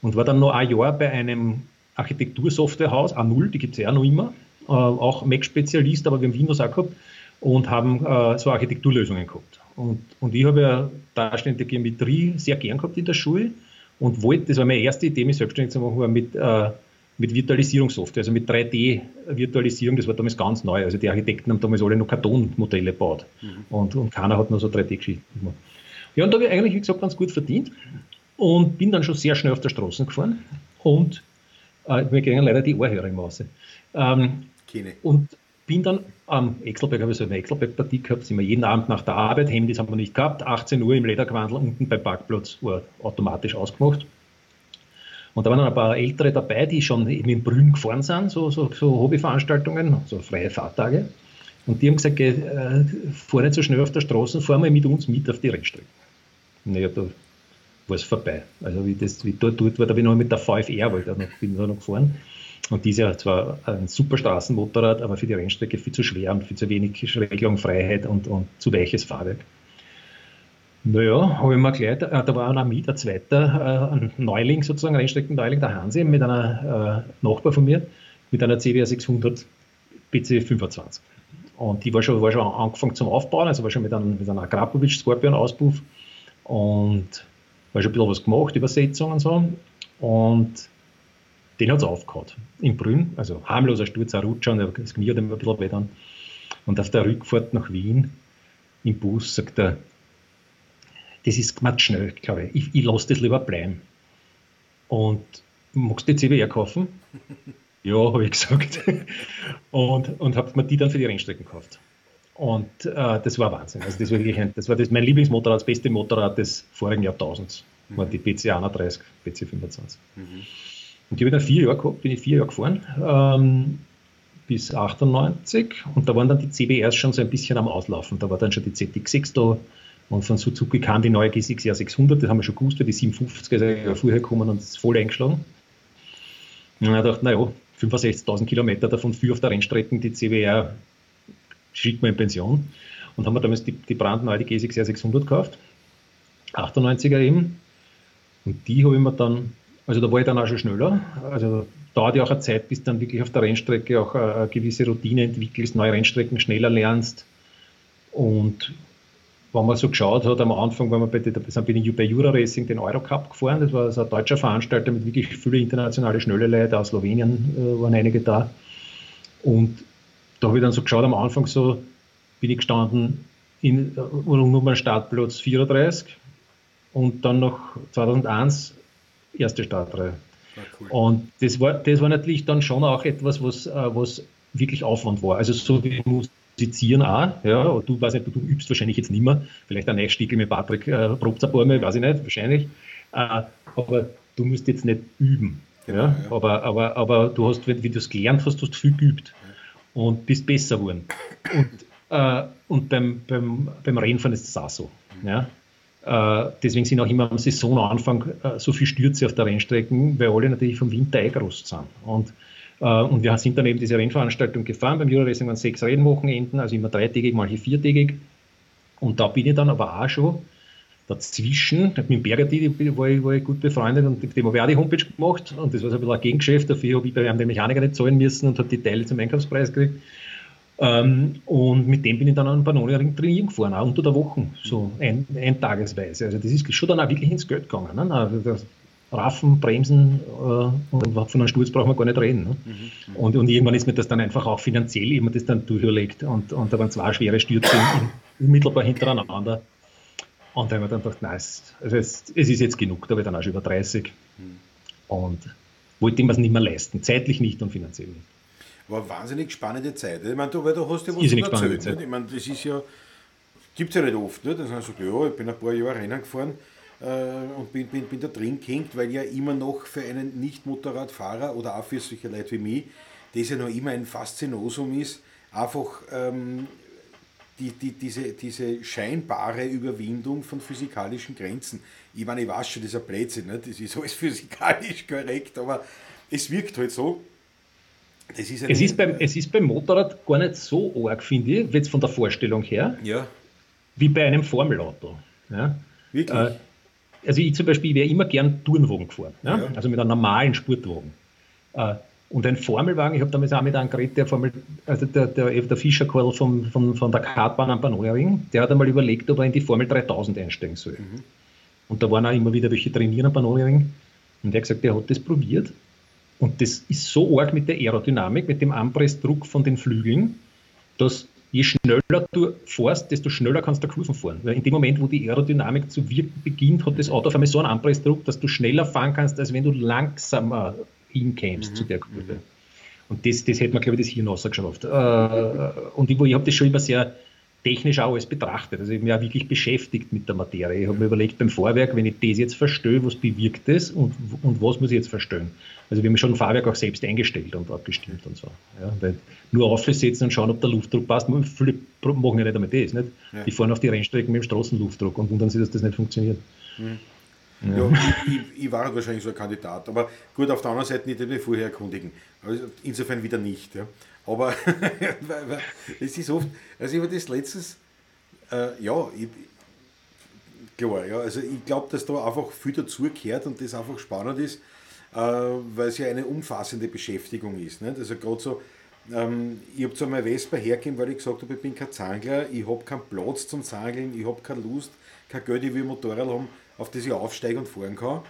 und war dann noch ein Jahr bei einem Architektursoftwarehaus, A0, die gibt es ja auch noch immer, äh, auch Mac-Spezialist, aber wir haben Windows auch gehabt und haben äh, so Architekturlösungen gehabt. Und, und ich habe ja darstellende Geometrie sehr gern gehabt in der Schule und wollte, das war meine erste Idee, mich selbstständig zu machen, war mit äh, mit Virtualisierungssoftware, also mit 3D-Virtualisierung, das war damals ganz neu. Also die Architekten haben damals alle noch Kartonmodelle gebaut mhm. und, und keiner hat nur so 3D-Geschichten gemacht. Ja, und da habe ich eigentlich, wie gesagt, ganz gut verdient und bin dann schon sehr schnell auf der Straße gefahren und äh, mir gingen leider die Ohrhörer im Hause. Ähm, und bin dann am Exelberg, habe ich so eine Exelberg-Partie gehabt, sind wir jeden Abend nach der Arbeit, Handys haben wir nicht gehabt, 18 Uhr im Lederquandel unten beim Parkplatz, war automatisch ausgemacht und da waren ein paar Ältere dabei, die schon eben in Brünn gefahren sind, so, so, so Hobbyveranstaltungen, so freie Fahrtage. Und die haben gesagt, geh, äh, fahr nicht so schnell auf der Straße, fahr mal mit uns mit auf die Rennstrecke. Naja, da war es vorbei. Also wie, das, wie dort, dort war, da bin ich noch mit der VFR, weil da noch, bin da noch gefahren. Und die ist ja zwar ein super Straßenmotorrad, aber für die Rennstrecke viel zu schwer und viel zu wenig Regelung, Freiheit und, und zu weiches Fahrwerk. Naja, habe ich mir gleich, äh, da war auch mit, ein zweiter, äh, ein Neuling sozusagen, ein Rennstrecken-Neuling, der Hansi, mit einer äh, Nachbar von mir, mit einer CBR 600 PC25. Und die war schon, war schon angefangen zum Aufbauen, also war schon mit einem, mit einem Akrapovic Scorpion Auspuff und war schon ein bisschen was gemacht, Übersetzung und so. Und den hat es aufgehauen, in Brünn, also harmloser Sturz, ein Rutscher und das Knie hat ihm ein bisschen weh Und auf der Rückfahrt nach Wien im Bus sagt er, das ist ganz schnell, glaube ich. Ich, ich lasse das lieber bleiben. Und magst du die CBR kaufen? ja, habe ich gesagt. und und habe mir die dann für die Rennstrecken gekauft. Und äh, das war Wahnsinn. Also das war wirklich ein, das war das, mein Lieblingsmotorrad, das beste Motorrad des vorigen Jahrtausends. Mhm. War die PC 31, PC 25. Mhm. Und die habe ich dann vier Jahre gehabt, bin ich vier Jahre gefahren, ähm, bis 98. Und da waren dann die CBRs schon so ein bisschen am Auslaufen. Da war dann schon die ZX6 da, und von Suzuki kam die neue GSX-R 600, das haben wir schon gewusst, weil die 750 ist ja vorher gekommen und ist voll eingeschlagen. Und ich dachte, naja, 65.000 Kilometer davon für auf der Rennstrecke, die CWR schickt man in Pension. Und haben wir damals die, die brandneue die GSX-R 600 gekauft, 98er eben. Und die habe ich mir dann, also da war ich dann auch schon schneller. Also dauert ja auch eine Zeit, bis dann wirklich auf der Rennstrecke auch eine, eine gewisse Routine entwickelst, neue Rennstrecken schneller lernst. Und wenn man so geschaut hat, am Anfang, wenn man bei, sind bin ich bei Jura Racing den Eurocup gefahren, das war so ein deutscher Veranstalter mit wirklich vielen internationalen schnelle Leute, aus Slowenien äh, waren einige da. Und da habe ich dann so geschaut, am Anfang so bin ich gestanden in Nummer Startplatz 34 und dann noch 2001 erste Startreihe. Ah, cool. Und das war, das war natürlich dann schon auch etwas, was, äh, was wirklich Aufwand war. Also so wie musizieren auch, ja, und du, weiß nicht, du, du übst wahrscheinlich jetzt nicht mehr, vielleicht ein Eichstiegel mit Patrick, äh, probt ein paar Mal, weiß ich nicht, wahrscheinlich, äh, aber du musst jetzt nicht üben, ja, ja. Aber, aber, aber du hast, wenn, wenn du es gelernt hast, hast du viel geübt und bist besser geworden. Und, äh, und beim, beim, beim Rennfahren ist es auch so, ja. Uh, deswegen sind auch immer am Saisonanfang uh, so viele Stürze auf der Rennstrecke, weil alle natürlich vom Winter eingerostet sind. Und äh, und wir sind dann eben diese Rennveranstaltung gefahren. Beim Euroracing waren sechs Rennwochenenden, also immer dreitägig, manche viertägig. Und da bin ich dann aber auch schon dazwischen, mit dem Bergerti war ich, war ich gut befreundet und dem habe ich auch die Homepage gemacht und das war so ein bisschen ein Gegengeschäft, dafür habe ich bei einem den Mechaniker nicht zahlen müssen und habe die Teile zum Einkaufspreis gekriegt. Ähm, und mit dem bin ich dann an Pannonia-Ring trainieren gefahren, auch unter der Woche, so ein, eintagesweise. Also das ist schon dann auch wirklich ins Geld gegangen. Ne? Also Raffen, Bremsen äh, und von einem Sturz brauchen wir gar nicht reden. Ne? Mhm. Und, und irgendwann ist mir das dann einfach auch finanziell immer das dann durchgelegt und, und da waren zwei schwere Stürze unmittelbar hintereinander. Und da haben wir dann gedacht, nein, es, also es, es, ist jetzt genug, da war ich dann auch schon über 30 mhm. und wollte ich mir es nicht mehr leisten, zeitlich nicht und finanziell nicht. War wahnsinnig spannende Zeit. Ich meine, du, weil du hast ja was erzählt. Nicht? Ich meine, das ist ja, gibt es ja nicht oft, nicht? dass man sagt, ja, ich bin ein paar Jahre Rennen gefahren äh, und bin, bin, bin da drin gehängt, weil ja immer noch für einen Nicht-Motorradfahrer oder auch für solche Leute wie mich, das ja noch immer ein Faszinosum ist, einfach ähm, die, die, diese, diese scheinbare Überwindung von physikalischen Grenzen. Ich meine, ich weiß schon, das ist ein Blödsinn, nicht? das ist alles physikalisch korrekt, aber es wirkt halt so. es, ist beim, es ist beim Motorrad gar nicht so arg, finde ich, jetzt von der Vorstellung her, ja. wie bei einem Formelauto. Ja? Wirklich? Äh, also ich zum Beispiel wäre immer gern Tourenwagen gefahren, ja? also mit einem normalen Sportwagen. Äh, und ein Formelwagen, ich habe damals auch mit einem geredet, der Formel, also der, der, der Fischer Karl von, von, der Kartbahn am Panoring, der hat einmal überlegt, ob er in die Formel 3000 einsteigen soll. Mhm. Und da waren auch immer wieder welche trainieren am Panoring. Und der hat gesagt, der hat das probiert. Und das ist so arg mit der Aerodynamik, mit dem Anpressdruck von den Flügeln, dass je schneller du fährst, desto schneller kannst du Kurven fahren. Weil in dem Moment, wo die Aerodynamik zu wirken beginnt, hat das Auto auf einmal so einen Anpressdruck, dass du schneller fahren kannst, als wenn du langsamer hinkämst mhm. zu der. Mhm. Und das, das hätte man, glaube ich, das Hirn rausgeschafft. Äh, und ich, ich habe das schon immer sehr technisch auch alles betrachtet. Also ich habe mich auch wirklich beschäftigt mit der Materie. Ich habe mir überlegt beim Fahrwerk, wenn ich das jetzt verstehe, was bewirkt das und, und was muss ich jetzt verstehen. Also wir haben schon ein Fahrwerk auch selbst eingestellt und abgestimmt und so. Ja, weil nur aufsetzen und schauen, ob der Luftdruck passt, viele machen ja nicht einmal das. Nicht? Ja. Die fahren auf die Rennstrecken mit dem Straßenluftdruck und wundern sich, dass das nicht funktioniert. Mhm. Ja, ich, ich, war halt wahrscheinlich so ein Kandidat. Aber gut, auf der anderen Seite nicht mich vorher erkundigen. Also insofern wieder nicht. Ja. Aber es ist oft, also ich habe das letztes, äh, ja, ich, klar, ja, also ich glaube, dass da einfach viel dazugehört und das einfach spannend ist, äh, weil es ja eine umfassende Beschäftigung ist. Nicht? Also gerade so, ähm, ich habe zu meiner Vespa hergegeben, weil ich gesagt habe, ich bin kein Zangler, ich habe keinen Platz zum Zangeln, ich habe keine Lust, kein Geld, ich will Motorrad haben auf das ich aufsteigen und fahren kann.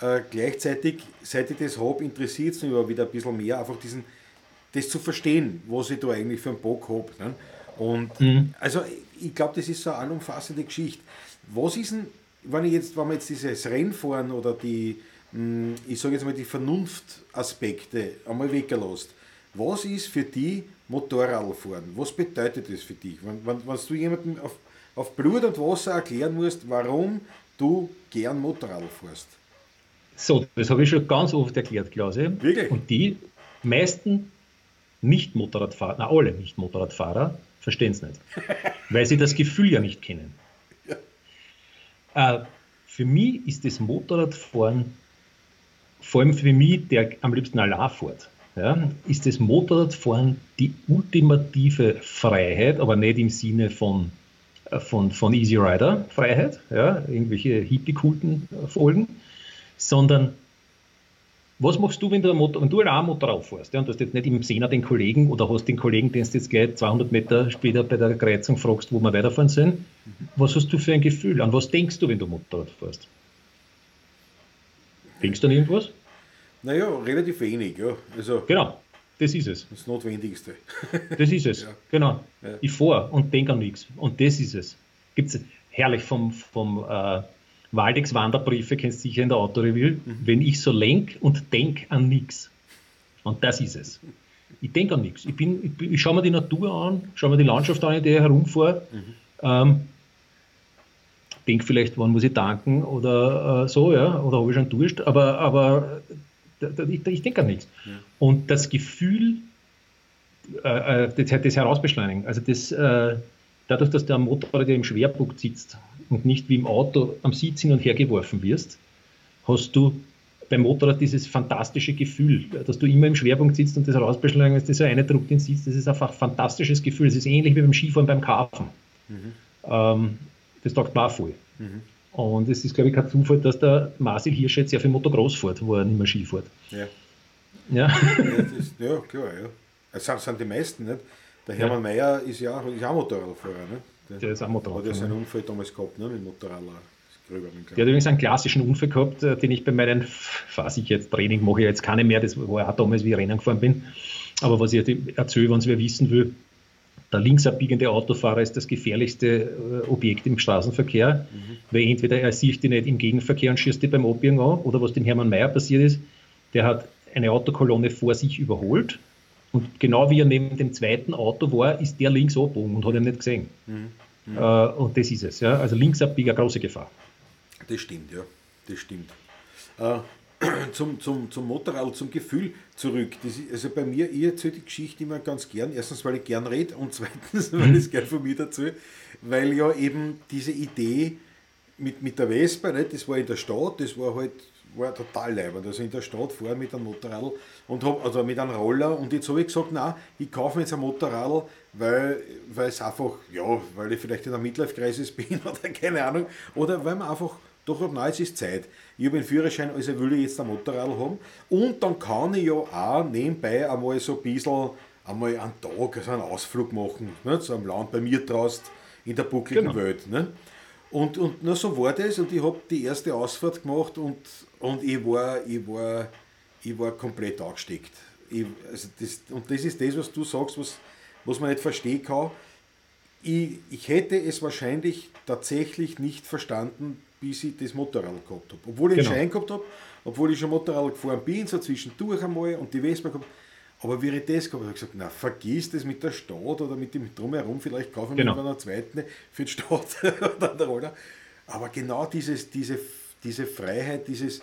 Äh, gleichzeitig, seit ich das habe, interessiert es mich aber wieder ein bisschen mehr, einfach diesen, das zu verstehen, was ich da eigentlich für einen Bock habe. Ne? Und mhm. also ich glaube, das ist so eine allumfassende Geschichte. Was ist denn, wenn ich jetzt, wenn man jetzt dieses Rennfahren oder die, hm, ich sage jetzt mal die Vernunftaspekte einmal weggelost, was ist für die Motorradfahren? Was bedeutet das für dich? Wenn, wenn, wenn du jemandem auf, auf Blut und Wasser erklären musst, warum du gern Motorrad fährst. So, das habe ich schon ganz oft erklärt, Klause. Wirklich? Und die meisten Nicht-Motorradfahrer, na alle Nicht-Motorradfahrer, verstehen es nicht. weil sie das Gefühl ja nicht kennen. Ja. Äh, für mich ist das Motorradfahren, vor allem für mich, der am liebsten allein fährt, ja, ist das Motorradfahren die ultimative Freiheit, aber nicht im Sinne von von, von Easy Rider Freiheit, ja, irgendwelche Hippie-Kulten folgen, sondern was machst du, wenn du, Motor, wenn du allein Motorrad fährst ja, und du hast jetzt nicht im Sena den Kollegen oder hast den Kollegen, den du jetzt gleich 200 Meter später bei der Kreuzung fragst, wo wir weiterfahren sollen, was hast du für ein Gefühl? An was denkst du, wenn du Motorrad fährst? Denkst du an irgendwas? Naja, relativ wenig, ja. Also genau. Das ist es. Das Notwendigste. Das ist es, ja. genau. Ja. Ich fahre und denke an nichts. Und das ist es. Gibt es herrlich vom, vom äh, Waldex Wanderbriefe, kennst du sicher in der Autorevue, mhm. wenn ich so lenk und denke an nichts. Und das ist es. Ich denke an nichts. Ich, bin, ich, ich schaue mir die Natur an, schaue mir die Landschaft an, in der ich herumfahre. Mhm. Ähm, denke vielleicht, wann muss ich danken oder äh, so, ja, oder habe ich schon Durst, aber, aber ich, ich denke an nichts. Ja. Und das Gefühl, äh, äh, das, das Herausbeschleunigen, also das, äh, dadurch, dass der Motorrad ja im Schwerpunkt sitzt und nicht wie im Auto am Sitz hin und her geworfen wirst, hast du beim Motorrad dieses fantastische Gefühl, dass du immer im Schwerpunkt sitzt und das herausbeschleunigen, das so eine Druck den Sitz, das ist einfach ein fantastisches Gefühl. Es ist ähnlich wie beim Skifahren beim Karpfen. Mhm. Ähm, das taugt mir auch voll. Mhm. Und es ist, glaube ich, kein Zufall, dass der Marcel Hirsch jetzt sehr viel Motocross fährt, wo er nicht mehr Ski fährt. Ja. Ja, ja, das, ja klar, ja. Das sind die meisten, nicht? Der Hermann ja. Mayer ist ja ist auch Motorradfahrer, ne? Der, der ist auch Motorradfahrer. Hat ja seinen Unfall damals gehabt, ne? Mit Motorradler. Der hat übrigens einen klassischen Unfall gehabt, äh, den ich bei meinen, weiß ich jetzt, Training mache jetzt keine mehr, das war auch damals, wie ich Rennen gefahren bin. Aber was ich erzähle, wenn es wer wissen will, der linksabbiegende Autofahrer ist das gefährlichste äh, Objekt im Straßenverkehr, mhm. weil entweder er sieht dich nicht im Gegenverkehr und schießt dich beim Abbiegen an, oder was dem Hermann Mayer passiert ist, der hat eine Autokolonne vor sich überholt und genau wie er neben dem zweiten Auto war, ist der links abgebogen und hat ihn nicht gesehen. Mhm. Mhm. Äh, und das ist es. Ja? Also linksabbieger, große Gefahr. Das stimmt, ja. Das stimmt. Äh, zum, zum, zum Motorrad, zum Gefühl zurück. Ist, also bei mir, ich erzähle die Geschichte immer ganz gern. Erstens, weil ich gern rede und zweitens, weil ich es gern von mir dazu, weil ja eben diese Idee mit, mit der Vespa, nicht, das war in der Stadt, das war halt war total leibend. Also in der Stadt fahren mit einem Motorrad und hab, also mit einem Roller und jetzt habe ich gesagt, nein, ich kaufe mir jetzt ein Motorrad, weil, es einfach, ja, weil ich vielleicht in der Midlife-Kreises bin oder keine Ahnung, oder weil man einfach doch ab es ist Zeit. Ich habe einen Führerschein, also will ich jetzt ein Motorrad haben. Und dann kann ich ja auch nebenbei einmal so ein bisschen einmal einen Tag, also einen Ausflug machen, ne, so am Land bei mir draußen in der buckligen genau. Welt. Ne? Und, und na, so war das und ich habe die erste Ausfahrt gemacht und, und ich, war, ich, war, ich war komplett angesteckt. Ich, also das, und das ist das, was du sagst, was, was man nicht verstehen kann. Ich, ich hätte es wahrscheinlich tatsächlich nicht verstanden, bis ich das Motorrad gehabt habe. Obwohl ich genau. einen Schein gehabt habe, obwohl ich schon Motorrad gefahren bin, so zwischendurch einmal und die Vespa gehabt aber wie ich das gehabt habe, habe ich gesagt, na, vergiss das mit der Stadt oder mit dem Drumherum, vielleicht kaufen wir genau. einer zweiten für die Stadt oder der Roller. Aber genau dieses, diese, diese Freiheit, dieses,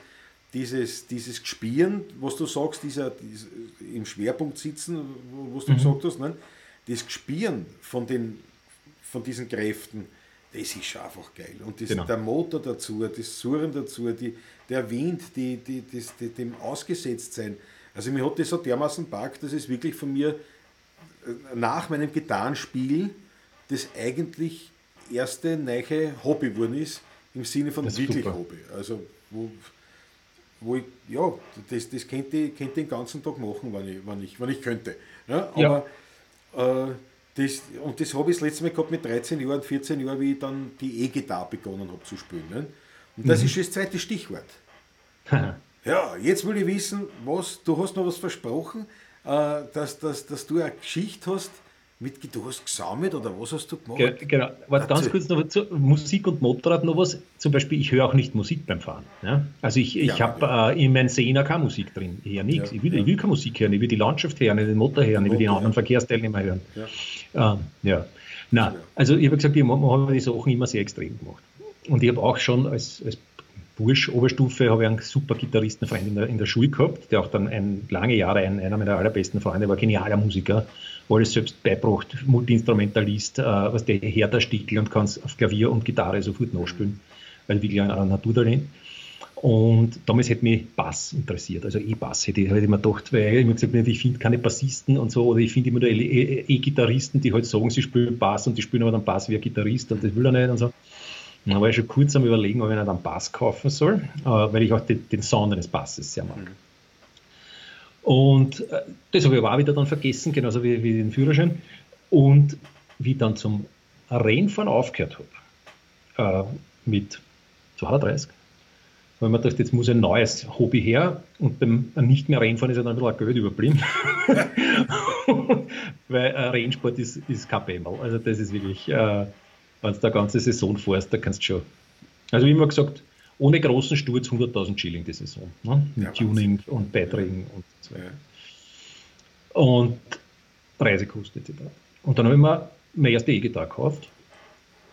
dieses, dieses Gespieren, was du sagst, dieser, dieser im Schwerpunkt sitzen, was du mhm. gesagt hast, ne? das Gespieren von, den, von diesen Kräften, das ist schon einfach geil. Und das, genau. der Motor dazu, das Surren dazu, die, der Wind, die, die, das, die, dem Ausgesetztsein. Also mir hat das so dermaßen packt, dass es wirklich von mir äh, nach meinem Gitarrenspiel das eigentlich erste neue Hobby geworden ist, im Sinne von wirklich super. Hobby. Also wo, wo ich, ja, das, das könnte, ich, könnte den ganzen Tag machen, wenn ich, wenn ich, wenn ich könnte. Ja, aber ja. Äh, das, und das habe ich das letzte Mal gehabt mit 13 Jahren, 14 Jahren, wie ich dann die E-Gitarre begonnen habe zu spielen. Ne? Und das mhm. ist schon das zweite Stichwort. ja, jetzt will ich wissen, was, du hast noch was versprochen, äh, dass, dass, dass du eine Geschichte hast, mit, du hast gesammelt oder was hast du gemacht? Ge genau, warte ganz kurz noch zu Musik und Motorrad noch was. Zum Beispiel, ich höre auch nicht Musik beim Fahren. Ja? Also ich, ich ja, habe ja. äh, in meinem Sehner keine Musik drin. Ich höre nichts. ich, will, ich will keine Musik hören, ich will die Landschaft hören, ich will den Motor hören, ich will die anderen Verkehrsteilnehmer hören. Ja. Ähm. Na, also ich habe gesagt, ich habe die Sachen immer sehr extrem gemacht. Und ich habe auch schon als, als Bursch, Oberstufe, habe ich einen super Gitarristenfreund in der, in der Schule gehabt, der auch dann ein, lange Jahre ein, einer meiner allerbesten Freunde war, genialer Musiker, alles selbst beibracht, Multiinstrumentalist, äh, was der Hertha Stickel und kann auf Klavier und Gitarre sofort nachspielen, weil wirklich ein, ein Naturtalent. Und damals hätte mich Bass interessiert, also E-Bass hätte, hätte ich mir gedacht, weil ich immer gesagt habe, ich finde keine Bassisten und so, oder ich finde immer nur E-Gitarristen, die halt sagen, sie spielen Bass und die spielen aber dann Bass wie ein Gitarrist und das will er nicht und so. Da war ich schon kurz am überlegen, ob ich nicht einen Bass kaufen soll, äh, weil ich auch den, den Sound eines Basses sehr mag. Und äh, das habe ich aber auch wieder dann vergessen, genauso wie, wie den Führerschein. Und wie ich dann zum Rennfahren aufgehört habe, äh, mit 32, weil man dachte, jetzt muss ein neues Hobby her und beim nicht mehr Rennfahren ist ja dann ein bisschen Geld überblieben. weil äh, Rennsport ist, ist kein Bämmel. Also das ist wirklich, äh, wenn du da ganze Saison fährst, da kannst du schon. Also wie immer gesagt, ohne großen Sturz 100.000 Schilling die Saison. Ne? Mit ja, Tuning und Beiträgen und so weiter. Ja. Und Reisekosten etc. Und dann habe ich mir meine erste E-Gitarre gekauft.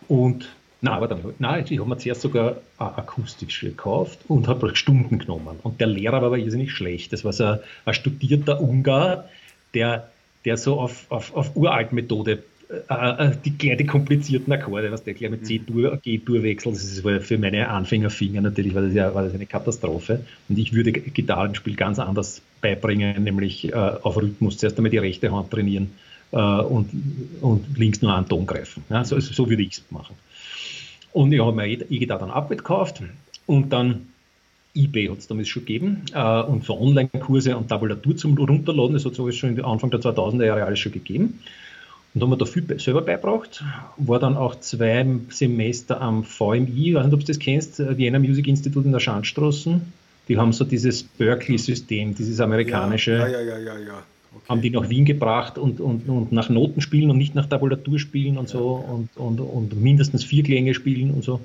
Und nein, aber dann, nein, ich habe mir zuerst sogar eine Akustische gekauft und habe Stunden genommen. Und der Lehrer war aber irrsinnig schlecht. Das war so ein, ein studierter Ungar, der, der so auf, auf, auf Uralt-Methode äh, äh, die, gleich die komplizierten Akkorde, was der gleich mit C-Dur, G-Dur wechselt, das ist für meine Anfängerfinger natürlich war das, ja, war das eine Katastrophe. Und ich würde Gitarrenspiel ganz anders beibringen, nämlich äh, auf Rhythmus. Zuerst einmal die rechte Hand trainieren äh, und, und links nur einen Ton greifen. Ja, so, so würde ich es machen. Und ich habe mir E-Gitarre dann abgekauft und dann eBay hat es damals schon gegeben äh, und so Online-Kurse und Tabulatur zum Runterladen, das hat es schon Anfang der 2000er Jahre alles schon gegeben. Und haben mir da viel selber beigebracht. War dann auch zwei Semester am VMI, ich weiß nicht, ob du das kennst, äh, Vienna Music Institute in der Schandstraße. Die haben so dieses Berkeley-System, dieses amerikanische. Ja, ja, ja, ja, ja. Okay. Haben die nach Wien gebracht und, und, und nach Noten spielen und nicht nach Tabulatur spielen und so und, und, und mindestens vier Klänge spielen und so.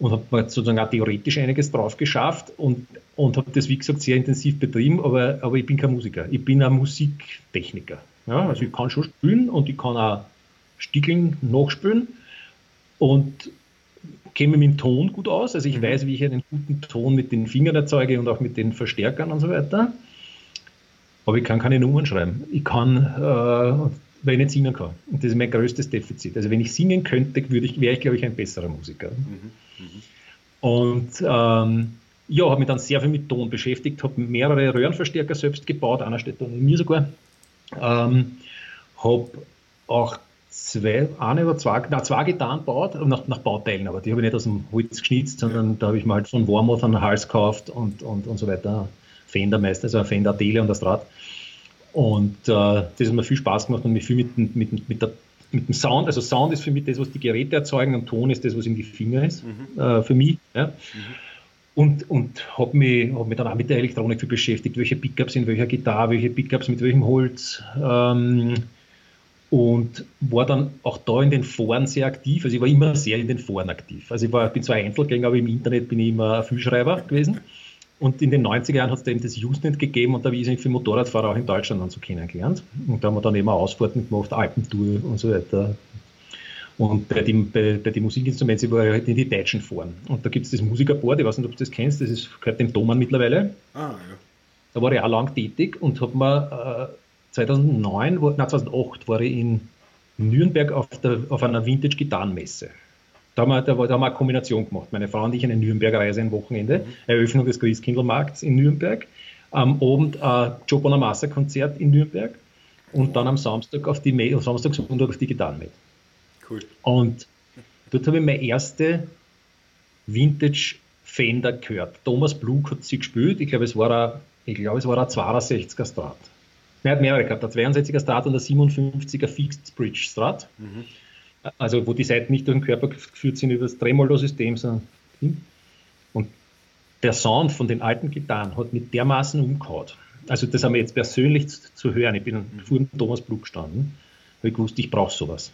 Und habe sozusagen auch theoretisch einiges drauf geschafft und, und habe das, wie gesagt, sehr intensiv betrieben, aber, aber ich bin kein Musiker. Ich bin ein Musiktechniker. Ja, also ich kann schon spielen und ich kann auch Stickeln nachspielen und kenne mit dem Ton gut aus. Also ich mhm. weiß, wie ich einen guten Ton mit den Fingern erzeuge und auch mit den Verstärkern und so weiter. Aber ich kann keine Nummern schreiben. Ich kann, äh, weil ich nicht singen kann. Und das ist mein größtes Defizit. Also wenn ich singen könnte, würde ich, wäre ich, glaube ich, ein besserer Musiker. Mhm. Mhm. Und ähm, ja, habe mich dann sehr viel mit Ton beschäftigt, habe mehrere Röhrenverstärker selbst gebaut, einer steht da in mir sogar. Ähm, habe auch zwei, eine oder zwei, na, zwei Gitarren gebaut, nach, nach Bauteilen, aber die habe ich nicht aus dem Holz geschnitzt, sondern da habe ich mal halt von Warmoth einen Hals gekauft und, und, und so weiter. Fender meistens, also Fender Tele und das Rad. Und äh, das hat mir viel Spaß gemacht und mich viel mit, mit, mit, der, mit dem Sound, also Sound ist für mich das, was die Geräte erzeugen und Ton ist das, was in die Finger ist, mhm. äh, für mich. Ja. Mhm. Und, und habe mich, hab mich dann auch mit der Elektronik viel beschäftigt, welche Pickups in welcher Gitarre, welche Pickups mit welchem Holz. Ähm, und war dann auch da in den Foren sehr aktiv. Also ich war immer sehr in den Foren aktiv. Also ich war, bin zwar Einzelgänger, aber im Internet bin ich immer Fühlschreiber gewesen. Und in den 90er Jahren hat es eben das Usenet gegeben und da habe ich viele Motorradfahrer auch in Deutschland dann so kennengelernt. Und da haben wir dann eben Ausfahrten gemacht, Alpentour und so weiter. Und bei den, bei, bei den Musikinstrumenten war ich halt in die deutschen Foren. Und da gibt es das Musikerboard, ich weiß nicht, ob du das kennst, das ist, gehört dem Thomann mittlerweile. Ah, ja. Da war ich auch lang tätig und habe mir äh, 2009, nein, 2008 war ich in Nürnberg auf, der, auf einer Vintage-Gitarrenmesse. Da haben, wir, da, da haben wir eine Kombination gemacht. Meine Frau und ich eine Nürnberger Reise ein Wochenende, mhm. Eröffnung des Christkindlmarkts in Nürnberg, am Abend ein Joe Bonamassa-Konzert in Nürnberg und dann am Samstag auf die, Samstag, Sonntag auf die Gitarrenmesse. Cool. Und dort habe ich meine erste Vintage Fender gehört. Thomas Blug hat sie gespielt. Ich glaube, es war ein, ich glaube, es war ein 62er Strat. Er hat mehrere gehabt, der 62er Strat und der 57er Fixed Bridge Strat. Mhm. Also, wo die Seiten nicht durch den Körper geführt sind über das Tremolo-System, sondern. Und der Sound von den alten Gitarren hat mit dermaßen umgehauen. Also, das haben wir jetzt persönlich zu, zu hören. Ich bin mhm. vor dem Thomas Blug gestanden, weil ich wusste, ich brauche sowas.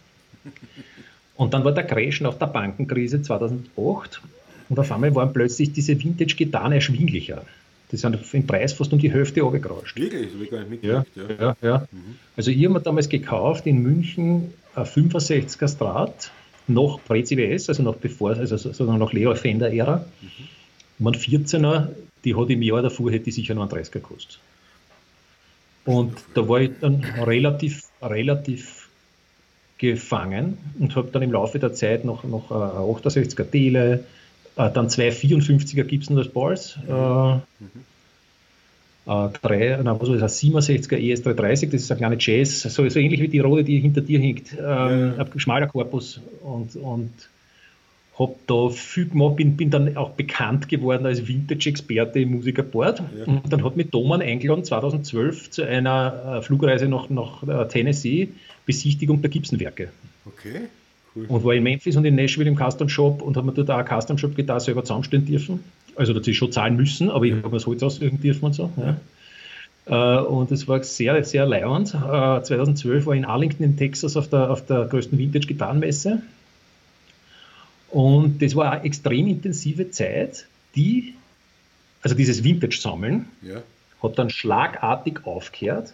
Und dann war der Crash nach der Bankenkrise 2008 und auf einmal waren plötzlich diese Vintage-Gitarren erschwinglicher. Die sind im Preis fast um die Hälfte runtergerauscht. Wirklich? Das ich gar nicht mitgekriegt. Ja, ja. ja, ja. Mhm. Also ich habe mir damals gekauft in München ein 65er Strat, noch Pre-CBS, also noch bevor, also sozusagen noch Leo Fender-Ära. Mhm. Und 14er, die hat im Jahr davor, hätte die sicher noch einen 30er gekostet. Und da war ich dann relativ, relativ gefangen und habe dann im Laufe der Zeit noch, noch äh, 68er Tele, äh, dann zwei 54er Gibson Les Balls, äh, mhm. äh, drei, na, was ist das, 67er ES330, das ist eine kleine Jazz, so, so ähnlich wie die rote, die hinter dir hängt, ähm, ja. schmaler Korpus und, und habe da viel gemacht, bin, bin dann auch bekannt geworden als Vintage-Experte im Musikerboard. Ja. Und dann hat mich Thomann eingeladen 2012 zu einer äh, Flugreise nach, nach uh, Tennessee, Besichtigung der Gibson-Werke. Okay. Cool. Und war in Memphis und in Nashville im Custom Shop und habe mir dort auch ein Custom Shop Gitarre selber zusammenstellen dürfen. Also dazu schon zahlen müssen, aber ich habe mir das Holz auswirken dürfen und so. Ja. Uh, und es war sehr, sehr leiernd. Uh, 2012 war ich in Arlington in Texas auf der, auf der größten Vintage-Gitarrenmesse und das war eine extrem intensive Zeit, die, also dieses Vintage-Sammeln, ja. hat dann schlagartig aufgehört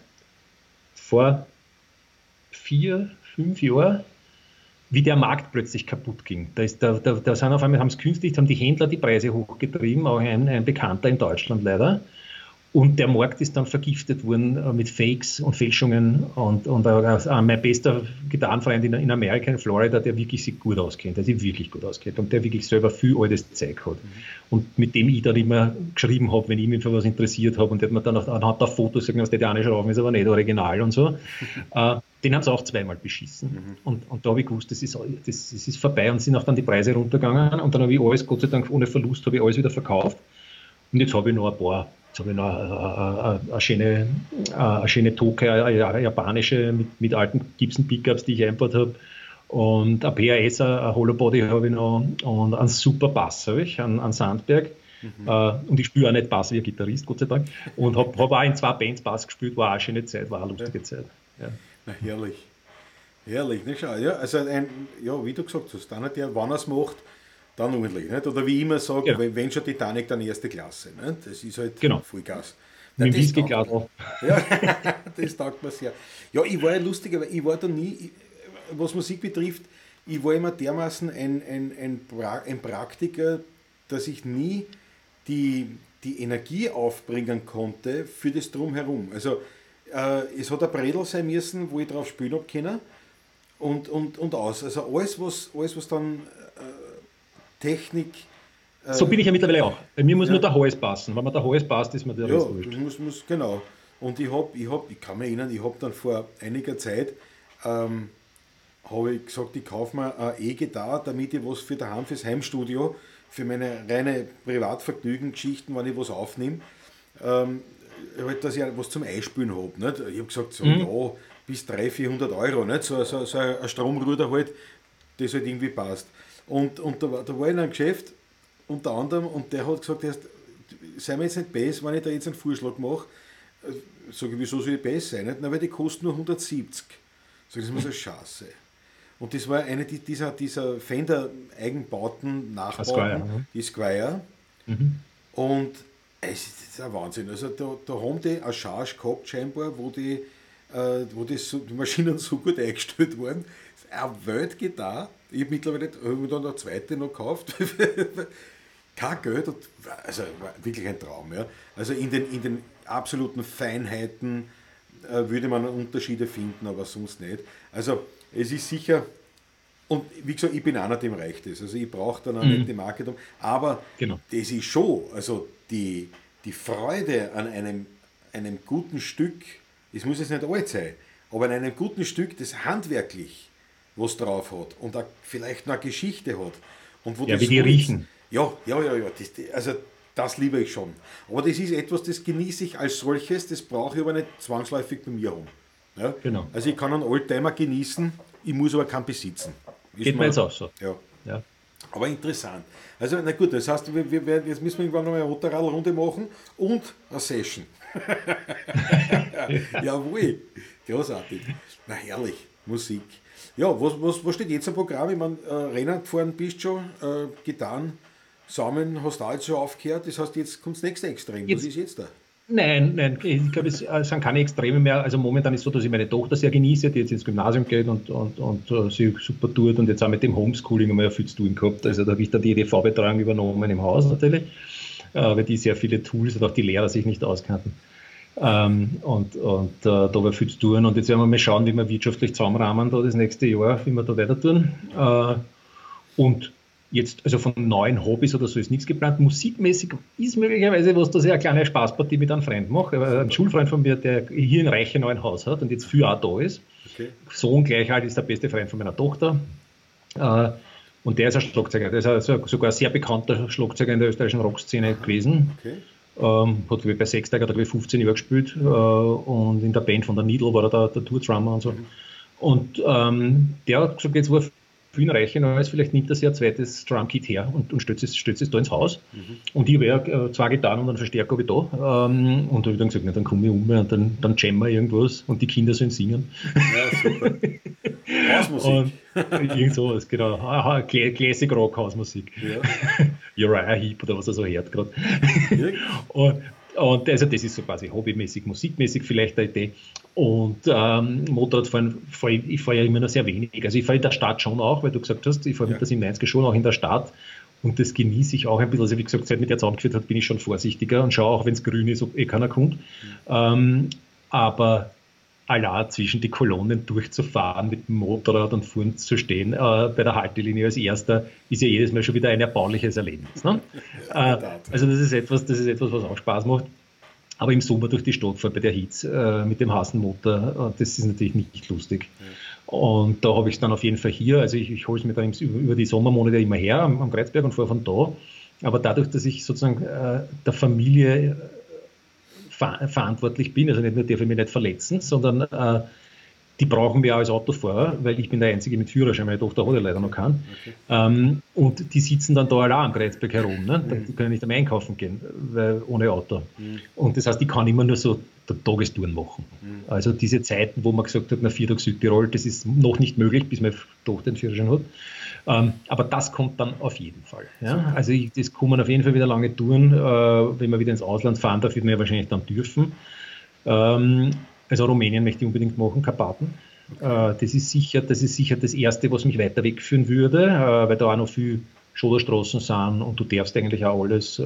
vor vier, fünf Jahren, wie der Markt plötzlich kaputt ging. Da, ist, da, da, da sind auf einmal, haben es künstlich, haben die Händler die Preise hochgetrieben, auch ein, ein Bekannter in Deutschland leider. Und der Markt ist dann vergiftet worden äh, mit Fakes und Fälschungen. Und, und uh, mein bester Gitarrenfreund in, in, Amerika, in Florida, der wirklich sich gut auskennt, der sich wirklich gut auskennt und der wirklich selber viel altes Zeug hat. Und mit dem ich dann immer geschrieben habe, wenn ich mich für was interessiert habe. Und der hat mir dann anhand der Fotos gesagt, ja nicht schrauben ist aber nicht original und so. uh, den haben sie auch zweimal beschissen. Mhm. Und, und da habe ich gewusst, das ist, das, das ist vorbei und sind auch dann die Preise runtergegangen. Und dann habe ich alles, Gott sei Dank ohne Verlust, habe ich alles wieder verkauft. Und jetzt habe ich noch ein paar Ich noch eine, eine, schöne, eine schöne Toke, eine japanische mit, mit alten Gibson Pickups, die ich einbaut habe. Und ein PRS, ein Holobody habe ich noch und einen super Bass habe ich, einen, einen Sandberg. Mhm. Uh, und ich spiele auch nicht Bass wie ein Gitarrist, Gott sei Dank. Und habe hab auch in zwei Bands Bass gespielt, war auch eine schöne Zeit, war eine lustige ja. Zeit. Ja. Na, herrlich. Herrlich, nicht schau. Ja, also ein, ja, wie du gesagt hast, dann hat der, wann er es macht, dann ordentlich. Nicht? Oder wie immer sage, ja. wenn schon Titanic, dann erste Klasse. Nicht? Das ist halt genau. Vollgas. Mit Whisky Ja, das taugt mir sehr. Ja, ich war ja lustig, aber ich war da nie, was Musik betrifft, ich war immer dermaßen ein, ein, ein, pra ein Praktiker, dass ich nie die, die Energie aufbringen konnte für das Drumherum. Also äh, es hat ein Bredel sein müssen, wo ich drauf spielen habe können und, und, und aus. Also alles, was, alles, was dann äh, Technik. Äh, so bin ich ja mittlerweile auch. Bei mir muss ja. nur der Hals passen. Wenn man der Hals passt, ist man der Ja, muss, muss, genau. Und ich habe, ich, hab, ich kann mich erinnern, ich habe dann vor einiger Zeit ähm, habe ich gesagt, ich kaufe mir eine E-Gitarre, damit ich was für daheim fürs Heimstudio, für meine reine Privatvergnügen-Geschichten, wenn ich was aufnehme, ähm, halt, dass ich was zum Einspülen habe. Nicht? Ich habe gesagt, so, mhm. ja, bis 300, 400 Euro, nicht? So, so, so ein Stromruder halt, das halt irgendwie passt. Und, und da, da war ich in einem Geschäft, unter anderem, und der hat gesagt, erst, sei mir jetzt nicht besser, wenn ich da jetzt einen Vorschlag mache. Äh, sage ich, wieso soll ich besser sein? Nicht? Na, weil die kosten nur 170. Sag ich, das ist mir so scheiße. Und das war eine dieser, dieser Fender-Eigenbauten, Nachbauten, mhm. die Squire. Mhm. Und es ist ein Wahnsinn. Also da, da haben die eine Charge gehabt, scheinbar, wo die, äh, wo die, so, die, Maschinen so gut eingestellt waren. Eine Weltgitarre. Ich habe mittlerweile hab mir dann eine zweite noch gekauft. Kein Geld, also wirklich ein Traum. Ja. Also in den, in den absoluten Feinheiten äh, würde man Unterschiede finden, aber sonst nicht. Also es ist sicher, und wie gesagt, ich bin einer, dem reicht es. Also ich brauche dann auch mhm. nicht die Marketing, aber genau. das ist schon, also die, die Freude an einem, einem guten Stück, es muss jetzt nicht alt sein, aber an einem guten Stück, das handwerklich was drauf hat und auch vielleicht noch eine Geschichte hat. Und wo ja, wie die riechen. Ja, ja, ja, ja. Das, also das liebe ich schon. Aber das ist etwas, das genieße ich als solches, das brauche ich aber nicht zwangsläufig bei mir rum. Ja? Genau. Also ich kann einen Oldtimer genießen, ich muss aber keinen besitzen. Ist Geht mir jetzt auch so. Ja. ja. Aber interessant. Also, na gut, das heißt, wir, wir, jetzt müssen wir irgendwann noch eine Motorradrunde machen und eine Session. Jawohl, großartig. Na herrlich, Musik. Ja, was, was, was steht jetzt am Programm? Ich meine, äh, Rennen gefahren bist schon, äh, getan, Samen hast du auch jetzt schon aufgehört, das heißt, jetzt kommt das nächste Extrem. Jetzt, was ist jetzt da? Nein, nein, ich glaube, es äh, sind keine Extreme mehr. Also momentan ist es so, dass ich meine Tochter sehr genieße, die jetzt ins Gymnasium geht und, und, und uh, sie super tut und jetzt auch mit dem Homeschooling einmal viel zu tun gehabt. Also da habe ich dann die EDV-Betreuung übernommen im Haus natürlich, äh, weil die sehr viele Tools und auch die Lehrer sich nicht auskannten. Ähm, und und äh, da war viel zu tun und jetzt werden wir mal schauen, wie wir wirtschaftlich zusammenrahmen da das nächste Jahr, wie wir da weiter tun. Äh, und Jetzt, also von neuen Hobbys oder so ist nichts geplant. Musikmäßig ist möglicherweise was, dass ich eine kleine Spaßpartie mit einem Freund mache. Ein Schulfreund von mir, der hier in Reichenau ein Haus hat und jetzt viel auch da ist. Okay. Sohn gleich halt ist der beste Freund von meiner Tochter. Äh, und der ist ein Schlagzeuger. Der ist sogar ein sehr bekannter Schlagzeuger in der österreichischen Rockszene gewesen. Okay. Ähm, hat bei Sechstag oder 15 Jahre gespielt äh, und in der Band von der Needle war er der, der Tour-Drummer und so. Und ähm, der hat gesagt, jetzt war vielen reichen als vielleicht nimmt er sich ein zweites Drumkit her und, und stößt, es, stößt es da ins Haus. Mhm. Und ich wäre äh, zwei Gitarren und einen Verstärker habe ich da. Ähm, und da habe ich dann gesagt, na, dann komme ich um und dann, dann jammen wir irgendwas und die Kinder sollen singen. Ja, super. Hausmusik. irgend sowas, genau. Aha, Classic Rock Hausmusik. Ja. Uriah Heep oder was er so hört gerade. Und, und also das ist so quasi hobbymäßig, musikmäßig vielleicht eine Idee. Und ähm, Motorradfahren fahre ich, ich fahre ja immer noch sehr wenig. Also ich fahre in der Stadt schon auch, weil du gesagt hast, ich fahre ja. mit der 97 schon auch in der Stadt. Und das genieße ich auch ein bisschen. Also wie gesagt, seit mit der zusammengeführt hat, bin ich schon vorsichtiger und schaue auch, wenn es grün ist, ob eh keiner kommt. Mhm. Ähm, aber Allah zwischen die Kolonnen durchzufahren mit dem Motorrad und vorn zu stehen äh, bei der Haltelinie als erster, ist ja jedes Mal schon wieder ein erbauliches Erlebnis. Ne? äh, also das ist etwas, das ist etwas, was auch Spaß macht. Aber im Sommer durch die Stadt fahren bei der Hitze äh, mit dem Hasenmotor, äh, das ist natürlich nicht lustig. Ja. Und da habe ich es dann auf jeden Fall hier, also ich, ich hole es mir dann über, über, die Sommermonate immer her am, am Kreuzberg und fahre von da. Aber dadurch, dass ich sozusagen äh, der Familie ver verantwortlich bin, also nicht nur darf ich mich nicht verletzen, sondern äh, die brauchen wir auch als Autofahrer, weil ich bin der Einzige mit Führerschein, meine Tochter hat ja leider noch keinen. Okay. Ähm, und die sitzen dann da alle am Kreuzberg herum. Ne? Mhm. Die können nicht am Einkaufen gehen, weil, ohne Auto. Mhm. Und das heißt, ich kann immer nur so Tagestouren machen. Mhm. Also diese Zeiten, wo man gesagt hat, na vier Tage Südtirol, das ist noch nicht möglich, bis meine Tochter den Führerschein hat. Ähm, aber das kommt dann auf jeden Fall. Ja? Also ich, das kommen auf jeden Fall wieder lange Touren. Äh, wenn man wieder ins Ausland fahren darf, wird man ja wahrscheinlich dann dürfen. Ähm, also Rumänien möchte ich unbedingt machen, Karpaten. Äh, das, ist sicher, das ist sicher das Erste, was mich weiter wegführen würde, äh, weil da auch noch viel Schoderstraßen sind und du darfst eigentlich auch alles.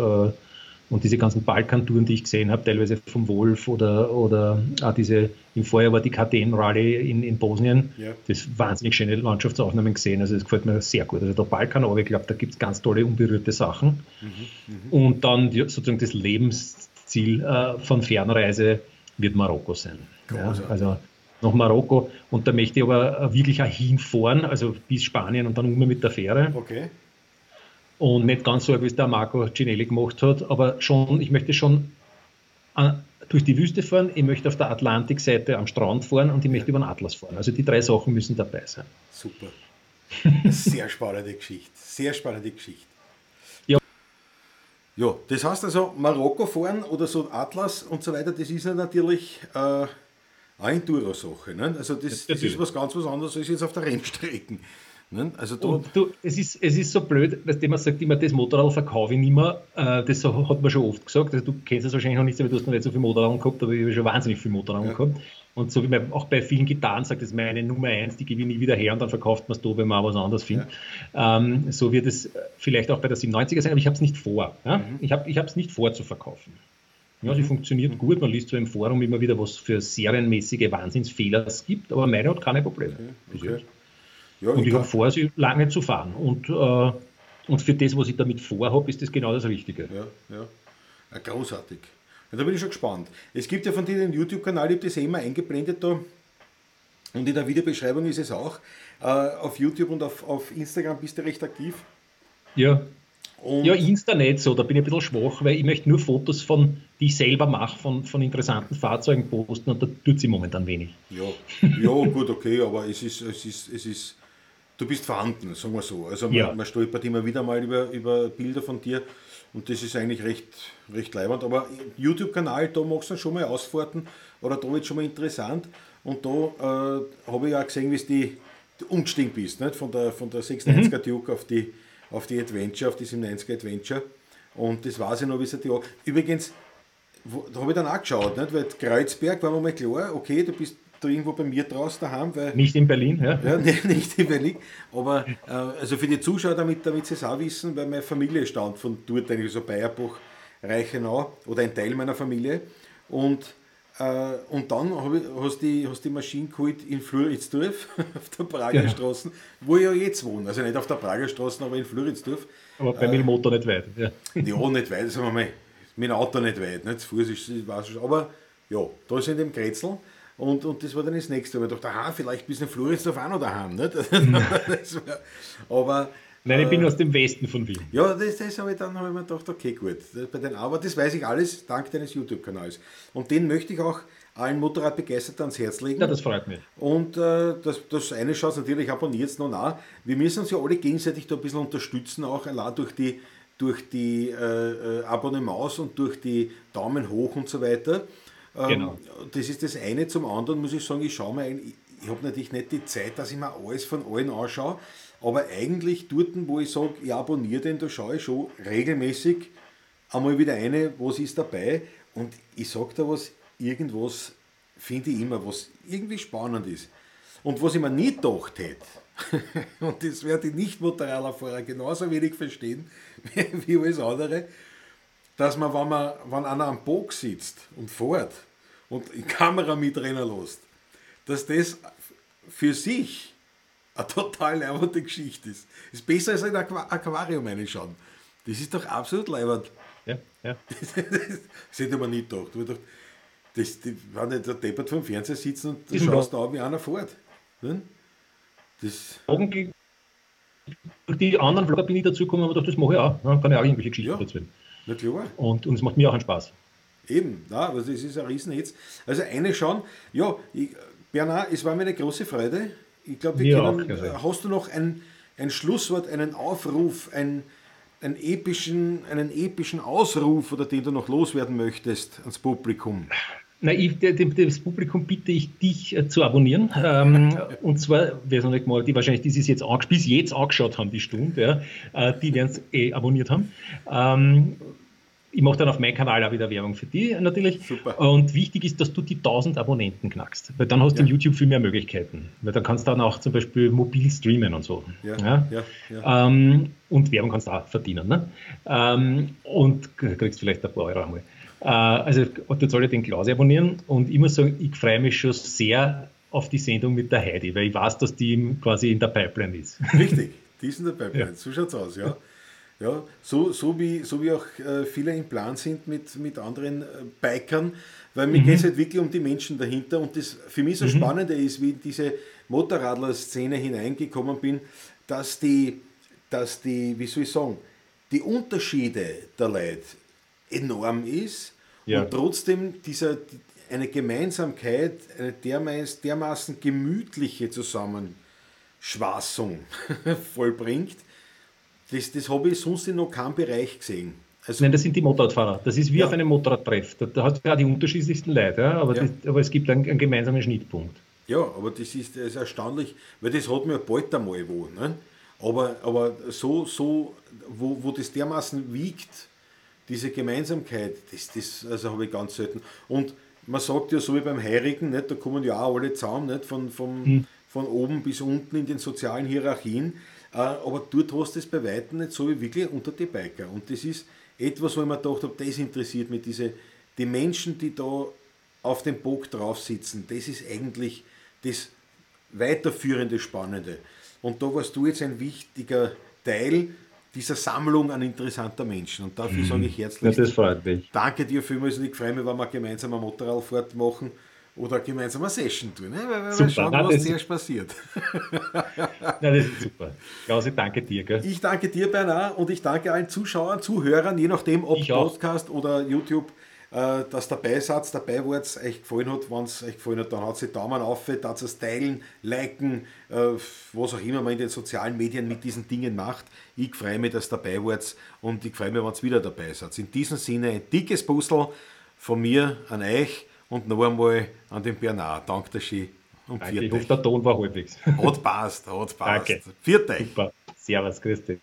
Äh, und diese ganzen Balkantouren, die ich gesehen habe, teilweise vom Wolf oder, oder auch diese, im Vorjahr war die KTM-Rallye in, in Bosnien, ja. das wahnsinnig schöne Landschaftsaufnahmen gesehen. Also das gefällt mir sehr gut. Also der Balkan, aber ich glaube, da gibt es ganz tolle unberührte Sachen. Mhm, mh. Und dann sozusagen das Lebensziel äh, von Fernreise wird Marokko sein. Ja, also nach Marokko und da möchte ich aber wirklich auch hinfahren, also bis Spanien und dann immer mit der Fähre. Okay. Und nicht ganz so, wie es der Marco Cinelli gemacht hat, aber schon, ich möchte schon äh, durch die Wüste fahren, ich möchte auf der Atlantikseite am Strand fahren und ich möchte über den Atlas fahren. Also die drei Sachen müssen dabei sein. Super. Sehr spannende Geschichte. Sehr spannende Geschichte. Ja, das heißt also, Marokko fahren oder so Atlas und so weiter, das ist ja natürlich äh, eine Enduro-Sache. Ne? Also das, das, ist was ganz was anderes als jetzt auf der Rennstrecke. Ne? Also und du, es, ist, es ist so blöd, dass man sagt immer, das Motorrad verkaufe ich nicht mehr. Äh, das hat man schon oft gesagt. Also du kennst es wahrscheinlich noch nicht, weil du hast noch nicht so viel Motorrad gehabt, aber ich habe schon wahnsinnig viel Motorrad ja. gehabt. Und so wie man auch bei vielen Gitarren sagt, das ist meine Nummer eins, die gebe ich nie wieder her und dann verkauft man es da, wenn man was anderes findet. Ja. Ähm, so wird es vielleicht auch bei der 97er sein, aber ich habe es nicht vor. Ja? Mhm. Ich habe es nicht vor zu verkaufen. Ja, sie mhm. funktioniert gut. Man liest so im Forum immer wieder, was für serienmäßige Wahnsinnsfehler es gibt, aber meine hat keine Probleme. Okay. okay. Ja, und ich, habe vor, sie lange zu fahren. Und, äh, und für das, was ich damit vorhabe, ist das genau das Richtige. Ja, ja. Großartig. Ja, da bin ich schon gespannt. Es gibt ja von dir den YouTube-Kanal, ich habe das eh immer eingeblendet da. Und in der Videobeschreibung ist es auch. Äh, auf YouTube und auf, auf Instagram bist du recht aktiv. Ja. Und ja, Insta nicht so, da bin ich ein bisschen schwach, weil ich möchte nur Fotos von, die ich selber mache, von, von interessanten Fahrzeugen posten und da tut sie momentan wenig. Ja, ja gut, okay, aber es ist, es ist, es ist, du bist vorhanden, sagen wir so. Also man, ja. man stolpert immer wieder mal über, über Bilder von dir und das ist eigentlich recht, recht leibend. Aber YouTube-Kanal, da machst du schon mal Ausfahrten oder da wird schon mal interessant. Und da äh, habe ich auch gesehen, wie du die, die umgestiegen bist, nicht? Von, der, von der 690er mhm. Duke auf die, auf die Adventure, auf die 790er Adventure. Und das weiß ich noch, wie es die Übrigens, wo, da habe ich dann auch geschaut, nicht? weil Kreuzberg war mir mal klar, okay, du bist da irgendwo bei mir draußen daheim. Weil, nicht in Berlin, ja? ja nicht in Berlin. Aber äh, also für die Zuschauer, damit, damit sie es auch wissen, weil meine Familie stammt von dort, eigentlich so Bayerbach, Reichenau oder ein Teil meiner Familie. Und, äh, und dann ich, hast du die, hast die Maschine geholt in Floridsdorf, auf der Prager ja. Straße, wo ich ja jetzt wohne. Also nicht auf der Prager Straße, aber in Floridsdorf. Aber bei äh, dem Motor nicht weit. Ja, ja nicht weit, sagen wir mal. Mit dem Auto nicht weit, nicht? Zu Fuß ist, weiß ich, aber ja, da ist in dem Kretzel. Und, und das war dann das nächste. Aber ich dachte, aha, vielleicht bist du in Floridsdorf auch noch daheim. Nicht? war, aber. Nein, ich bin äh, aus dem Westen von Wien. Ja, das, das habe ich dann hab ich mir gedacht, okay, gut. bei den, aber das weiß ich alles dank deines YouTube-Kanals. Und den möchte ich auch allen Motorradbegeisterten ans Herz legen. Ja, das freut mich. Und äh, das, das eine schaut natürlich, abonniert es noch nach. Wir müssen uns ja alle gegenseitig da ein bisschen unterstützen, auch allein durch die, durch die äh, äh Abonnements und durch die Daumen hoch und so weiter. Ähm, genau. Das ist das eine. Zum anderen muss ich sagen, ich schaue mir ein, ich habe natürlich nicht die Zeit, dass ich mir alles von allen anschaue, aber eigentlich dort, wo ich sage, ich abonniere den, da schaue ich schon regelmäßig einmal wieder eine, was ist dabei und ich sage da was, irgendwas finde ich immer, was irgendwie spannend ist. Und was ich mir nie gedacht hätte, und das werde ich nicht Motorradfahrer genauso wenig verstehen wie alles andere, dass man, wenn, man, wenn einer am Bock sitzt und fährt und die Kamera mitrennen lässt, dass das für sich eine total leibende Geschichte ist. Das ist besser als ein Aquarium reinschauen. Das ist doch absolut leibend. Ja, ja. Das, das, das hätte man nicht gedacht. Ich dachte, das, die, wenn nicht der Deppert vom Fernseher sitzen und du schaust da, wie einer fährt. Ne? Das durch die anderen Vlogger bin ich dazu gekommen dachte, das mache ich auch. Dann kann ich auch irgendwelche Geschichten ja. erzählen. Na klar. Und, und es macht mir auch einen Spaß. Eben, ja, also das ist ein Riesenhitz. Also eine schon, ja, ich, Bernhard, es war mir eine große Freude. Ich glaube, wir Mir können, auch, hast du noch ein, ein Schlusswort, einen Aufruf, ein, einen, epischen, einen epischen Ausruf oder den du noch loswerden möchtest ans Publikum? Na, ich, das Publikum bitte ich, dich äh, zu abonnieren. Ähm, und zwar, wer es noch nicht mal, die wahrscheinlich dieses jetzt bis jetzt angeschaut haben, die Stunde, ja, äh, die werden es eh abonniert haben. Ähm, ich mache dann auf meinem Kanal auch wieder Werbung für die natürlich. Super. Und wichtig ist, dass du die 1000 Abonnenten knackst, weil dann hast du ja. in YouTube viel mehr Möglichkeiten. Weil dann kannst du dann auch zum Beispiel mobil streamen und so. Ja. ja? ja ähm, und Werbung kannst du auch verdienen. Ne? Ähm, und kriegst vielleicht ein paar Euro einmal. Äh, also du solltest den Klaus abonnieren und ich muss sagen, ich freue mich schon sehr auf die Sendung mit der Heidi, weil ich weiß, dass die quasi in der Pipeline ist. Richtig, die ist in der Pipeline, ja. so es aus, ja. Ja, so, so, wie, so wie auch äh, viele im Plan sind mit, mit anderen äh, Bikern, weil mir mhm. geht es halt wirklich um die Menschen dahinter und das für mich so mhm. Spannende ist, wie in diese Motorradler-Szene hineingekommen bin, dass die, dass die, wie soll ich sagen, die Unterschiede der Leute enorm ist ja. und trotzdem dieser, eine Gemeinsamkeit, eine dermaßen gemütliche Zusammenschwassung vollbringt, das, das habe ich sonst in noch keinem Bereich gesehen. Also Nein, das sind die Motorradfahrer. Das ist wie ja. auf einem Motorradtreff. Da, da hast du ja die unterschiedlichsten Leute, ja? Aber, ja. Das, aber, es gibt einen, einen, gemeinsamen Schnittpunkt. Ja, aber das ist, das ist erstaunlich, weil das hat mir bald einmal wo. Ne? Aber, aber so, so wo, wo das dermaßen wiegt, diese Gemeinsamkeit, das, das also habe ich ganz selten. Und man sagt ja so wie beim Heirigen, nicht, da kommen ja auch alle zusammen, nicht, von, von, hm. von oben bis unten in den sozialen Hierarchien. Äh, aber dort hast du es bei weitem nicht so wie wirklich unter die Biker. Und das ist etwas, wo ich mir gedacht habe, das interessiert mich, diese, die Menschen, die da auf dem Bock drauf sitzen, das ist eigentlich das weiterführende Spannende. Und da warst du jetzt ein wichtiger Teil dieser Sammlung an interessanter Menschen. Und dafür mhm. sage ich herzlich ja, das freut mich. danke dir vielmals und ich freue mich, wenn wir gemeinsam eine Motorradfahrt machen oder gemeinsam eine Session tun, ne? weil wir super. schauen, Nein, was zuerst passiert. Nein, das ist super. Klaus, ich danke dir. Gell? Ich danke dir, Bernhard, und ich danke allen Zuschauern, Zuhörern, je nachdem, ob Podcast oder YouTube, äh, dass dabei seid, dabei wart, euch gefallen hat. Wenn es euch gefallen hat, dann haut sie Daumen auf, dass es teilen, liken, äh, was auch immer man in den sozialen Medien mit diesen Dingen macht. Ich freue mich, dass ihr dabei wart und ich freue mich, wenn ihr wieder dabei seid. In diesem Sinne ein dickes Puzzle von mir an euch. Und noch einmal an den Bernard. Danke schön. Und Danke, ich hoffe, der Ton war halbwegs. Hat passt, hat passt. Danke. Viert euch. Super. Servus, grüß dich.